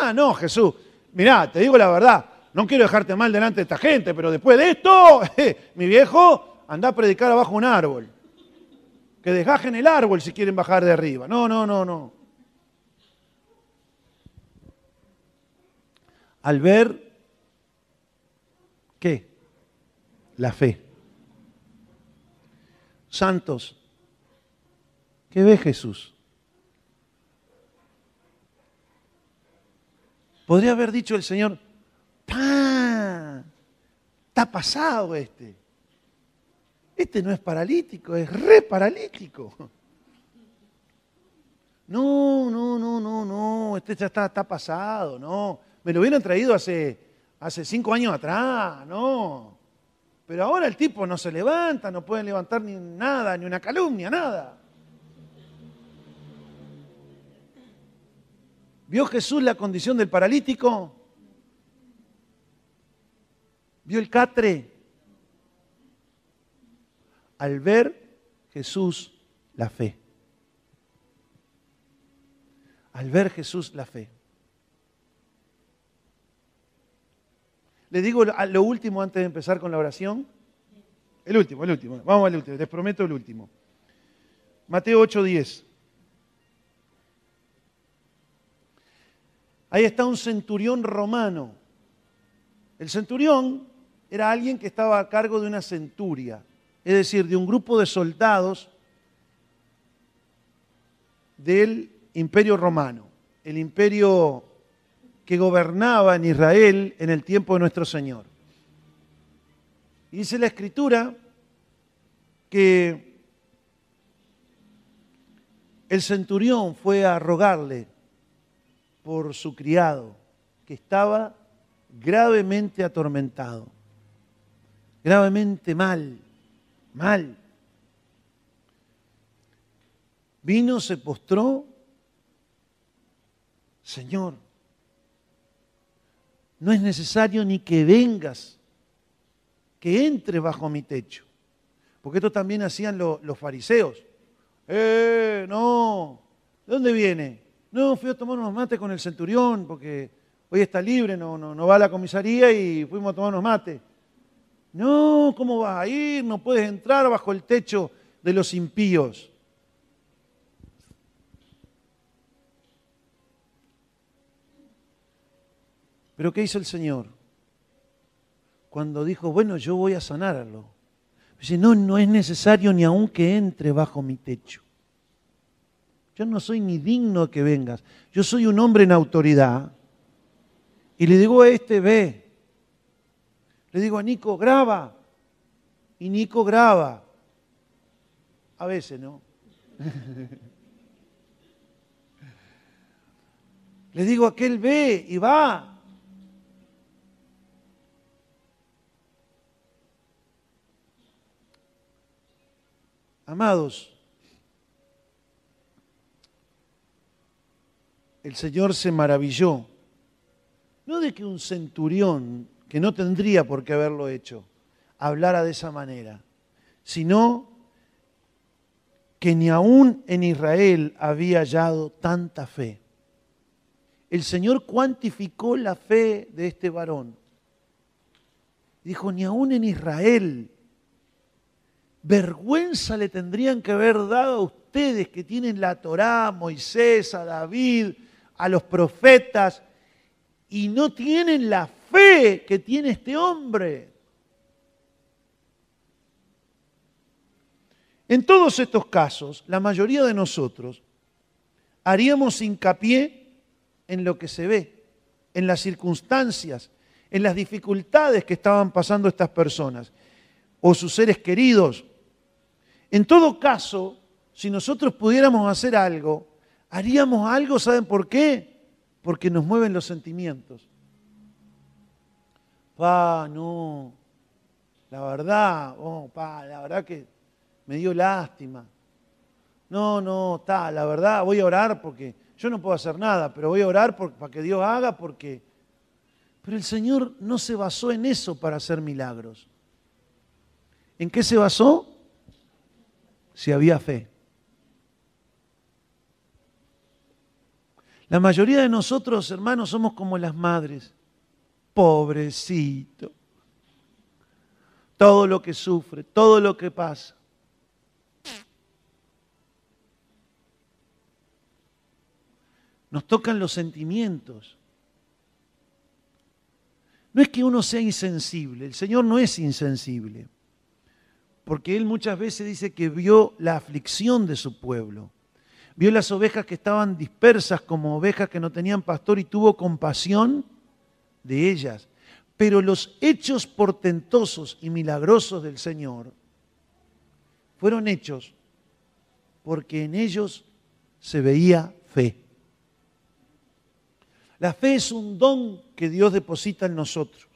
Ah, no, Jesús. Mirá, te digo la verdad. No quiero dejarte mal delante de esta gente, pero después de esto, mi viejo, anda a predicar abajo un árbol. Que desgajen el árbol si quieren bajar de arriba. No, no, no, no. Al ver, ¿qué? La fe. Santos, ¿Qué ve Jesús? Podría haber dicho el Señor, ¡pam! Está pasado este. Este no es paralítico, es re paralítico. No, no, no, no, no, este ya está, pasado, no. Me lo hubieran traído hace, hace cinco años atrás, no. Pero ahora el tipo no se levanta, no puede levantar ni nada, ni una calumnia, nada. ¿Vio Jesús la condición del paralítico? ¿Vio el catre? Al ver Jesús la fe. Al ver Jesús la fe. Le digo lo último antes de empezar con la oración. El último, el último. Vamos al último, les prometo el último. Mateo 8:10. Ahí está un centurión romano. El centurión era alguien que estaba a cargo de una centuria, es decir, de un grupo de soldados del imperio romano, el imperio que gobernaba en Israel en el tiempo de nuestro Señor. Y dice la escritura que el centurión fue a rogarle por su criado, que estaba gravemente atormentado, gravemente mal, mal. Vino, se postró, Señor, no es necesario ni que vengas, que entre bajo mi techo. Porque esto también hacían los fariseos. Eh, no, ¿de dónde viene? No, fui a tomar unos mates con el centurión porque hoy está libre, no, no, no va a la comisaría y fuimos a tomar unos mates. No, ¿cómo vas a ir? No puedes entrar bajo el techo de los impíos. Pero ¿qué hizo el Señor? Cuando dijo, bueno, yo voy a sanarlo. Dice, no, no es necesario ni aun que entre bajo mi techo. Yo no soy ni digno de que vengas. Yo soy un hombre en autoridad. Y le digo a este, ve. Le digo a Nico, graba. Y Nico graba. A veces, ¿no? le digo a aquel, ve y va. Amados, el Señor se maravilló, no de que un centurión, que no tendría por qué haberlo hecho, hablara de esa manera, sino que ni aún en Israel había hallado tanta fe. El Señor cuantificó la fe de este varón. Dijo, ni aún en Israel vergüenza le tendrían que haber dado a ustedes que tienen la Torá, a Moisés, a David, a los profetas, y no tienen la fe que tiene este hombre. En todos estos casos, la mayoría de nosotros haríamos hincapié en lo que se ve, en las circunstancias, en las dificultades que estaban pasando estas personas o sus seres queridos en todo caso, si nosotros pudiéramos hacer algo, haríamos algo, ¿saben por qué? Porque nos mueven los sentimientos. Pa, no, la verdad, oh, pa, la verdad que me dio lástima. No, no, está, la verdad, voy a orar porque yo no puedo hacer nada, pero voy a orar para que Dios haga porque... Pero el Señor no se basó en eso para hacer milagros. ¿En qué se basó? si había fe. La mayoría de nosotros, hermanos, somos como las madres. Pobrecito. Todo lo que sufre, todo lo que pasa. Nos tocan los sentimientos. No es que uno sea insensible, el Señor no es insensible porque él muchas veces dice que vio la aflicción de su pueblo. Vio las ovejas que estaban dispersas como ovejas que no tenían pastor y tuvo compasión de ellas. Pero los hechos portentosos y milagrosos del Señor fueron hechos porque en ellos se veía fe. La fe es un don que Dios deposita en nosotros.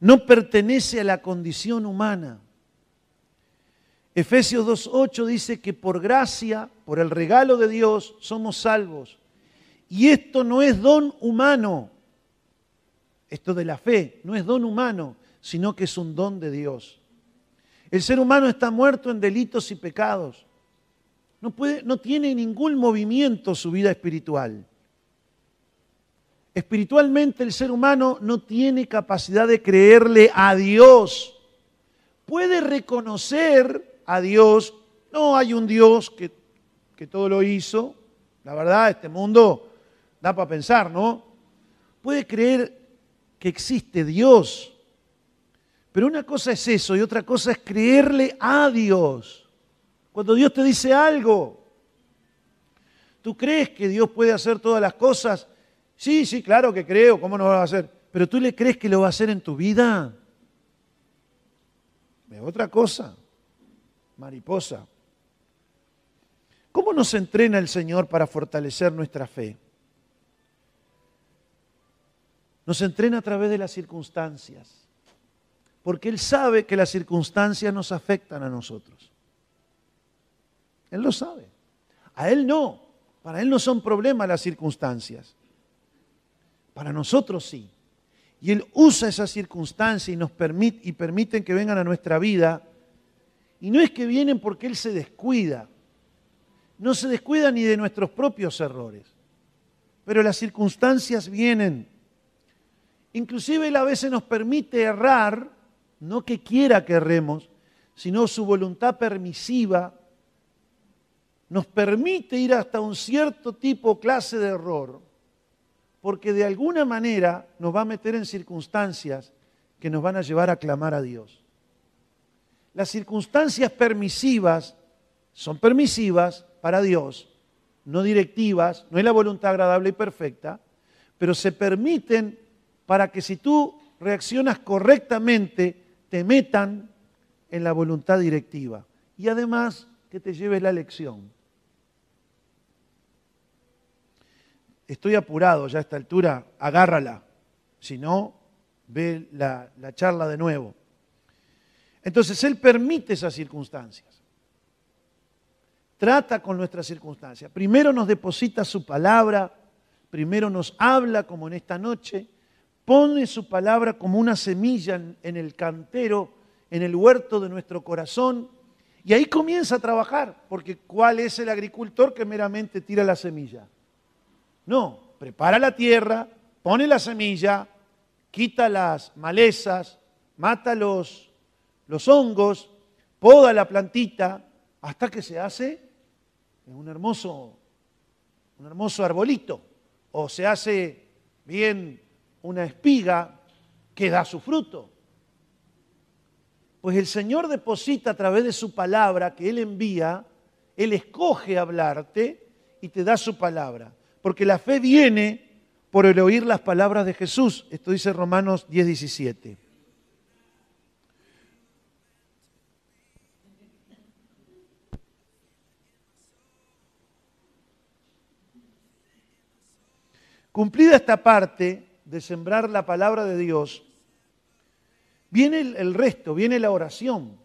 No pertenece a la condición humana Efesios 2.8 dice que por gracia, por el regalo de Dios, somos salvos. Y esto no es don humano. Esto de la fe no es don humano, sino que es un don de Dios. El ser humano está muerto en delitos y pecados. No, puede, no tiene ningún movimiento su vida espiritual. Espiritualmente el ser humano no tiene capacidad de creerle a Dios. Puede reconocer a Dios. No hay un Dios que, que todo lo hizo. La verdad, este mundo da para pensar, ¿no? Puede creer que existe Dios. Pero una cosa es eso y otra cosa es creerle a Dios. Cuando Dios te dice algo, ¿tú crees que Dios puede hacer todas las cosas? Sí, sí, claro que creo, ¿cómo no lo va a hacer? Pero tú le crees que lo va a hacer en tu vida. Es otra cosa, mariposa. ¿Cómo nos entrena el Señor para fortalecer nuestra fe? Nos entrena a través de las circunstancias, porque Él sabe que las circunstancias nos afectan a nosotros. Él lo sabe. A Él no. Para Él no son problemas las circunstancias. Para nosotros sí. Y Él usa esas circunstancias y nos permite y permiten que vengan a nuestra vida. Y no es que vienen porque Él se descuida. No se descuida ni de nuestros propios errores. Pero las circunstancias vienen. Inclusive Él a veces nos permite errar, no que quiera que erremos, sino su voluntad permisiva nos permite ir hasta un cierto tipo, clase de error, porque de alguna manera nos va a meter en circunstancias que nos van a llevar a clamar a Dios. Las circunstancias permisivas son permisivas para Dios, no directivas, no es la voluntad agradable y perfecta, pero se permiten para que si tú reaccionas correctamente, te metan en la voluntad directiva. Y además que te lleves la lección. estoy apurado ya a esta altura, agárrala. Si no, ve la, la charla de nuevo. Entonces Él permite esas circunstancias. Trata con nuestras circunstancias. Primero nos deposita su palabra, primero nos habla como en esta noche, pone su palabra como una semilla en, el cantero, en el huerto de nuestro corazón, y ahí comienza a trabajar, porque ¿cuál es el agricultor que meramente tira la semilla? No, prepara la tierra, pone la semilla, quita las malezas, mata los, los hongos, poda la plantita, hasta que se hace un hermoso, un hermoso arbolito, o se hace bien una espiga que da su fruto. Pues el Señor deposita a través de su palabra que Él envía, Él escoge hablarte y te da su palabra. Porque la fe viene por el oír las palabras de Jesús. Esto dice Romanos 10, 17. Cumplida esta parte de sembrar la palabra de Dios, viene el, resto, viene la oración.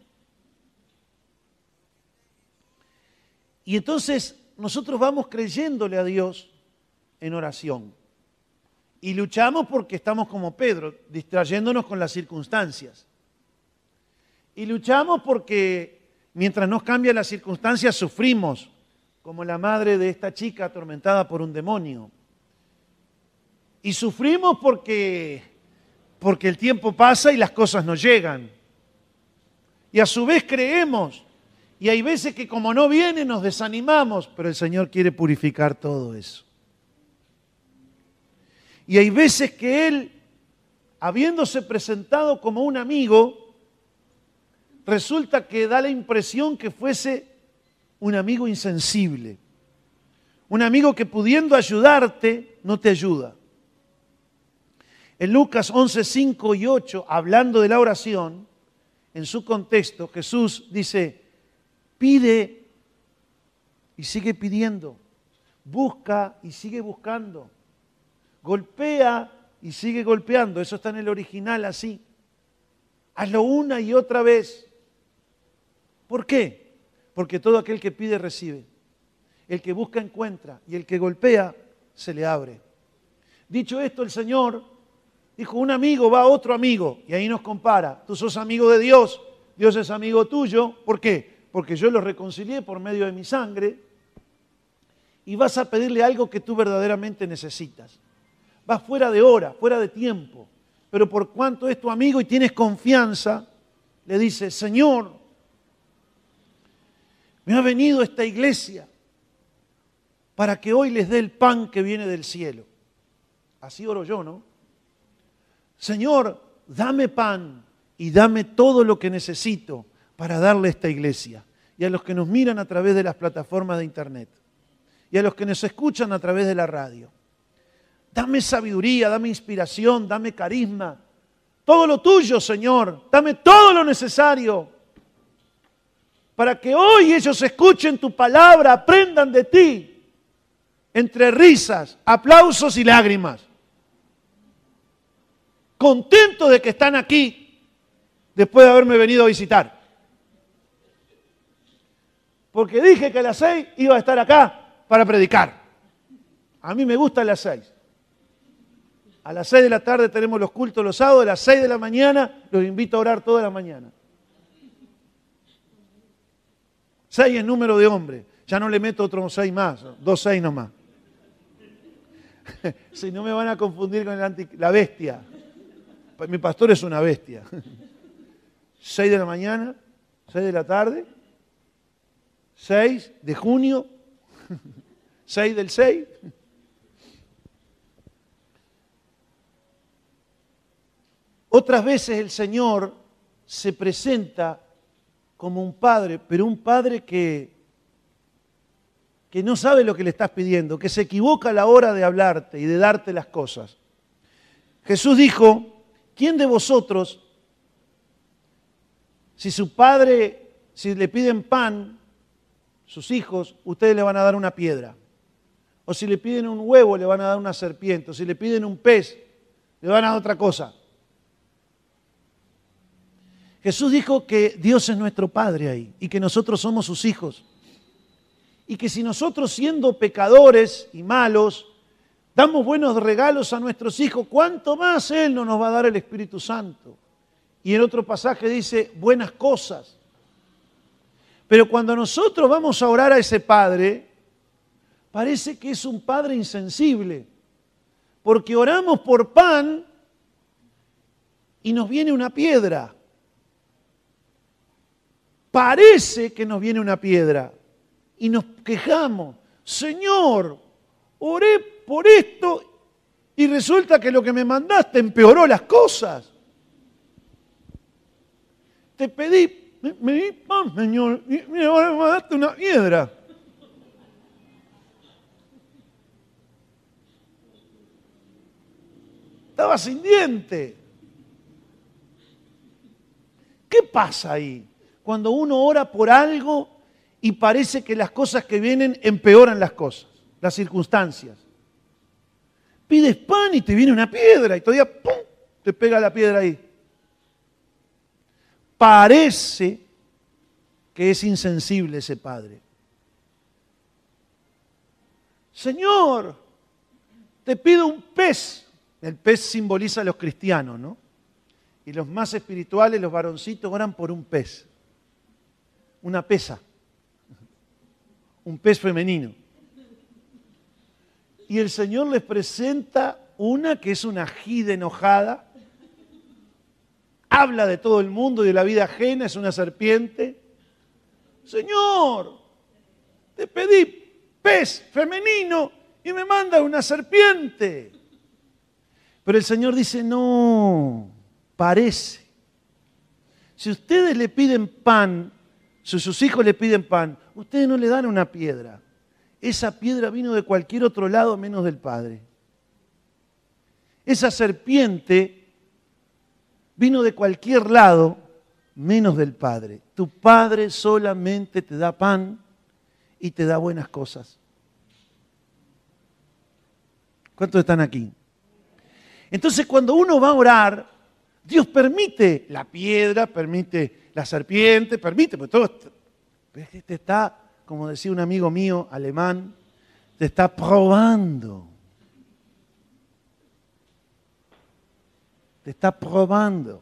Y entonces nosotros vamos creyéndole a Dios en oración. Y luchamos porque estamos como Pedro, distrayéndonos con las circunstancias. Y luchamos porque mientras nos cambian las circunstancias sufrimos, como la madre de esta chica atormentada por un demonio. Y sufrimos porque, porque el tiempo pasa y las cosas no llegan. Y a su vez creemos. Y hay veces que como no viene nos desanimamos, pero el Señor quiere purificar todo eso. Y hay veces que Él, habiéndose presentado como un amigo, resulta que da la impresión que fuese un amigo insensible. Un amigo que pudiendo ayudarte, no te ayuda. En Lucas 11, 5 y 8, hablando de la oración, en su contexto, Jesús dice, pide y sigue pidiendo, busca y sigue buscando golpea y sigue golpeando. Eso está en el original así. Hazlo una y otra vez. ¿Por qué? Porque todo aquel que pide recibe. El que busca encuentra y el que golpea se le abre. Dicho esto, el Señor dijo, un amigo va a otro amigo y ahí nos compara. Tú sos amigo de Dios, Dios es amigo tuyo. ¿Por qué? Porque yo lo reconcilié por medio de mi sangre. Y vas a pedirle algo que tú verdaderamente necesitas. Vas fuera de hora, fuera de tiempo. Pero por cuanto es tu amigo y tienes confianza, le dices, Señor, me ha venido esta iglesia para que hoy les dé el pan que viene del cielo. Así oro yo, ¿no? Señor, dame pan y dame todo lo que necesito para darle a esta iglesia y a los que nos miran a través de las plataformas de internet y a los que nos escuchan a través de la radio. Dame sabiduría, dame inspiración, dame carisma. Todo lo tuyo, Señor. Dame todo lo necesario para que hoy ellos escuchen tu palabra, aprendan de ti, entre risas, aplausos y lágrimas. Contento de que están aquí después de haberme venido a visitar. Porque dije que a las seis iba a estar acá para predicar. A mí me gusta a las seis. A las seis de la tarde tenemos los cultos los sábados, a las seis de la mañana los invito a orar toda la mañana. Seis es número de hombres. Ya no le meto otros seis más, dos seis nomás. si no me van a confundir con la bestia. Mi pastor es una bestia. Seis de la mañana, seis de la tarde, seis de junio, seis del seis. Otras veces el Señor se presenta como un padre, pero un padre que, que no sabe lo que le estás pidiendo, que se equivoca a la hora de hablarte y de darte las cosas. Jesús dijo, ¿quién de vosotros, si su padre, si le piden pan, sus hijos, ustedes le van a dar una piedra? O si le piden un huevo, le van a dar una serpiente. O si le piden un pez, le van a dar otra cosa. Jesús dijo que Dios es nuestro Padre ahí y que nosotros somos sus hijos. Y que si nosotros siendo pecadores y malos, damos buenos regalos a nuestros hijos, ¿cuánto más Él no nos va a dar el Espíritu Santo? Y en otro pasaje dice, buenas cosas. Pero cuando nosotros vamos a orar a ese Padre, parece que es un Padre insensible, porque oramos por pan y nos viene una piedra parece que nos viene una piedra y nos quejamos, Señor, oré por esto y resulta que lo que me mandaste empeoró las cosas. Te pedí, me, di pan, Señor, ahora me mandaste una piedra. Estaba sin diente. ¿Qué pasa ahí? cuando uno ora por algo y parece que las cosas que vienen empeoran las cosas, las circunstancias. Pides pan y te viene una piedra y todavía ¡pum! te pega la piedra ahí. Parece que es insensible ese padre. Señor, te pido un pez. El pez simboliza a los cristianos, ¿no? Y los más espirituales, los varoncitos, oran por un pez una pesa, un pez femenino. Y el Señor les presenta una que es una de enojada, habla de todo el mundo y de la vida ajena, es una serpiente. Señor, te pedí pez femenino y me manda una serpiente. Pero el Señor dice, no, parece. Si ustedes le piden pan si sus hijos le piden pan, ustedes no le dan una piedra. Esa piedra vino de cualquier otro lado menos del Padre. Esa serpiente vino de cualquier lado menos del Padre. Tu Padre solamente te da pan y te da buenas cosas. ¿Cuántos están aquí? Entonces cuando uno va a orar, Dios permite la piedra, permite la serpiente, permite, pues todo te está, como decía un amigo mío alemán, te está probando. Te está probando.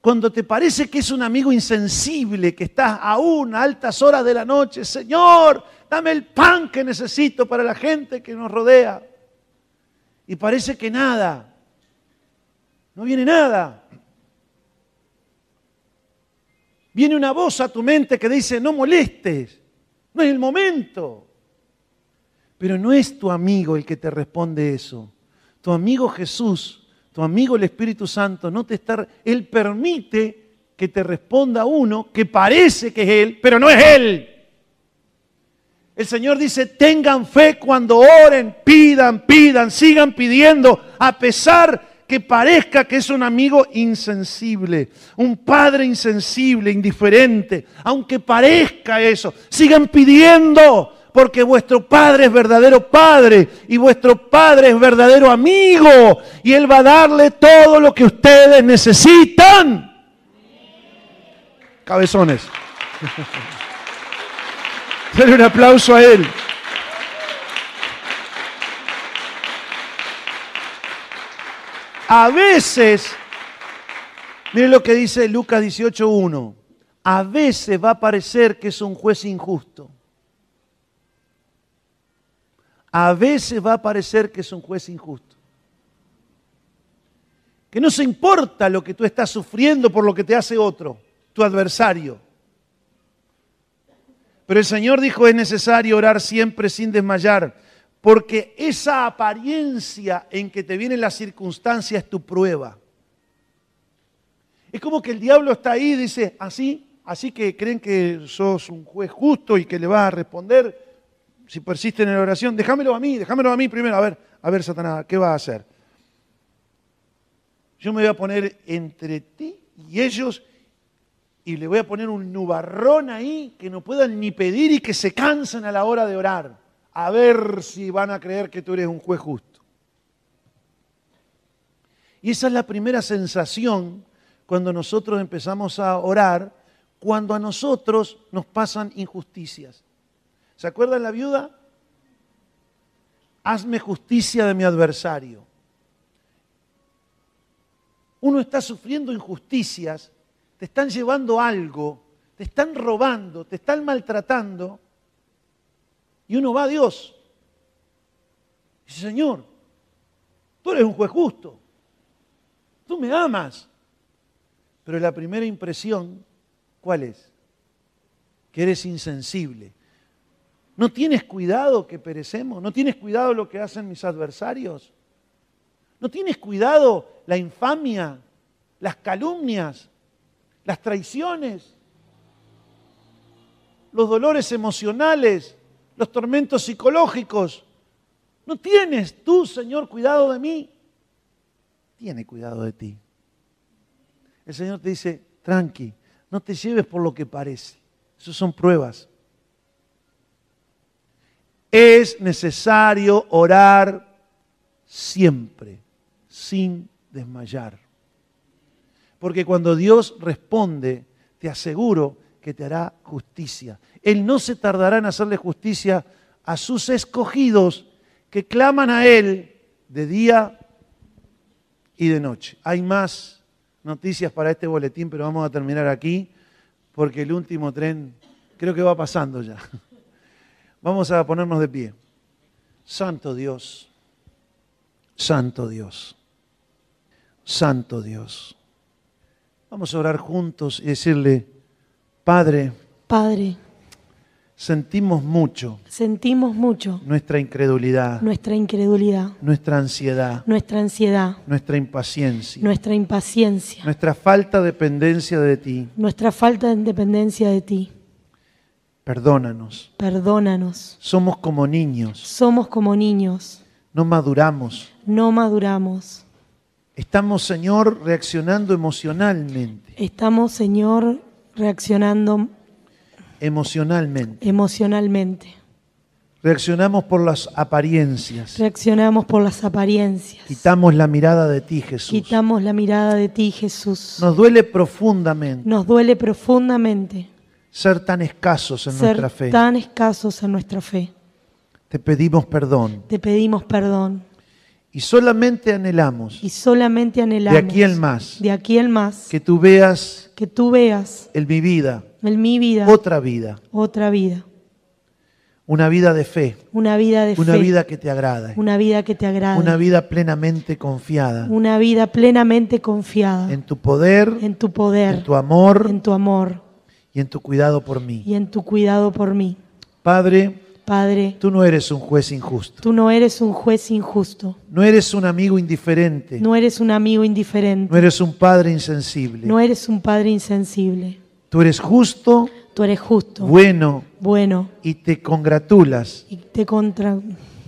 cuando te parece que es un amigo insensible, que estás aún a altas horas de la noche, Señor, dame el pan que necesito para la gente que nos rodea. Y parece que nada, no viene nada. Viene una voz a tu mente que dice, no molestes, no es el momento. Pero no es tu amigo el que te responde eso. Tu amigo Jesús, tu amigo el Espíritu Santo, no te está, Él permite que te responda uno que parece que es Él, pero no es Él. El Señor dice, tengan fe cuando oren, pidan, pidan, sigan pidiendo, a pesar que parezca que es un amigo insensible, un padre insensible, indiferente, aunque parezca eso, sigan pidiendo, porque vuestro Padre es verdadero Padre y vuestro Padre es verdadero amigo y Él va a darle todo lo que ustedes necesitan. Cabezones. Denle un aplauso a Él. A veces, miren lo que dice Lucas 18.1, a veces va a parecer que es un juez injusto. A veces va a parecer que es un juez injusto. Que no se importa lo que tú estás sufriendo por lo que te hace otro, tu adversario. Pero el Señor dijo, es necesario orar siempre sin desmayar porque esa apariencia en que te viene la circunstancia es tu prueba. Es como que el diablo está ahí y dice, así, así que creen que sos un juez justo y que le vas a responder si persisten en la oración, déjamelo a mí, déjamelo a mí primero. A ver, a ver, Satanás, ¿qué va a hacer? Yo me voy a poner entre ti y ellos y le voy a poner un nubarrón ahí que no puedan ni pedir y que se cansen a la hora de orar a ver si van a creer que tú eres un juez justo. Y esa es la primera sensación cuando nosotros empezamos a orar, cuando a nosotros nos pasan injusticias. ¿Se acuerdan la viuda? Hazme justicia de mi adversario. Uno está sufriendo injusticias, te están llevando algo, te están robando, te están maltratando y uno va a Dios. Y dice, Señor, tú eres un juez justo. Tú me amas. Pero la primera impresión, ¿cuál es? Que eres insensible. ¿No tienes cuidado que perecemos? ¿No tienes cuidado lo que hacen mis adversarios? ¿No tienes cuidado la infamia, las calumnias, las traiciones, los dolores emocionales, los tormentos psicológicos. ¿No tienes tú, Señor, cuidado de mí? Tiene cuidado de ti. El Señor te dice, tranqui, no te lleves por lo que parece. Esas son pruebas. Es necesario orar siempre, sin desmayar. Porque cuando Dios responde, te aseguro que te hará justicia. Él no se tardará en hacerle justicia a sus escogidos que claman a Él de día y de noche. Hay más noticias para este boletín, pero vamos a terminar aquí porque el último tren creo que va pasando ya. Vamos a ponernos de pie. Santo Dios, Santo Dios, Santo Dios. Vamos a orar juntos y decirle, Padre, Padre, sentimos mucho sentimos mucho nuestra incredulidad, nuestra incredulidad, nuestra ansiedad, nuestra ansiedad, nuestra impaciencia, nuestra impaciencia, nuestra falta de dependencia de ti. nuestra falta de independencia de ti. Perdónanos. Perdónanos. Somos como niños, Somos como niños, no maduramos. no maduramos. Estamos, Señor, reaccionando emocionalmente, Estamos, Señor, reaccionando emocionalmente. emocionalmente. Reaccionamos por las apariencias. Reaccionamos por las apariencias. Quitamos la mirada de ti, Jesús. Quitamos la mirada de ti, Jesús. Nos duele profundamente Nos duele profundamente ser tan escasos en nuestra ser fe. tan escasos en nuestra fe. Te pedimos perdón Te pedimos perdón Y solamente anhelamos y solamente anhelamos de aquí en más de aquí en más que tú veas que tú veas en mi vida en mi vida otra vida, otra vida, una vida de fe, una vida de una fe, vida que te agrada, una vida que te agrada, una vida plenamente confiada. Una vida plenamente confiada. En tu poder, en tu poder, en tu amor en tu amor. y en tu cuidado por mí. y en tu cuidado por mí. Padre, Padre, tú no eres un juez injusto, tú no eres un juez injusto, no eres un amigo indiferente, no eres un amigo indiferente, no eres un padre insensible. no eres un padre insensible. Tú eres justo, Tú eres justo, bueno bueno y te congratulas y te contra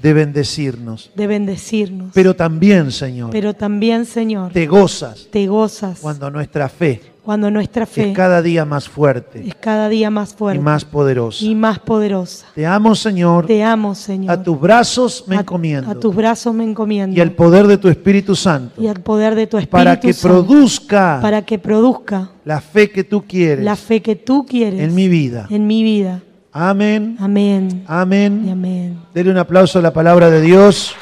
de bendecirnos. de bendecirnos. Pero también, Señor, Pero también, Señor, te gozas te gozas cuando nuestra fe cuando nuestra fe es cada día más fuerte es cada día más y fuerte más poderosa. y más poderosa. Te amo, Señor. Te amo, Señor. A tus brazos me A- encomiendo. A tus brazos me encomiendo. Y al poder de tu Espíritu Santo. y al poder de tu Espíritu Para que Santo, produzca para que produzca la fe que tú quieres la fe que tú quieres en mi vida. en mi vida. Amén. Amén. Y Amén. amén. Dele un aplauso a la palabra de Dios.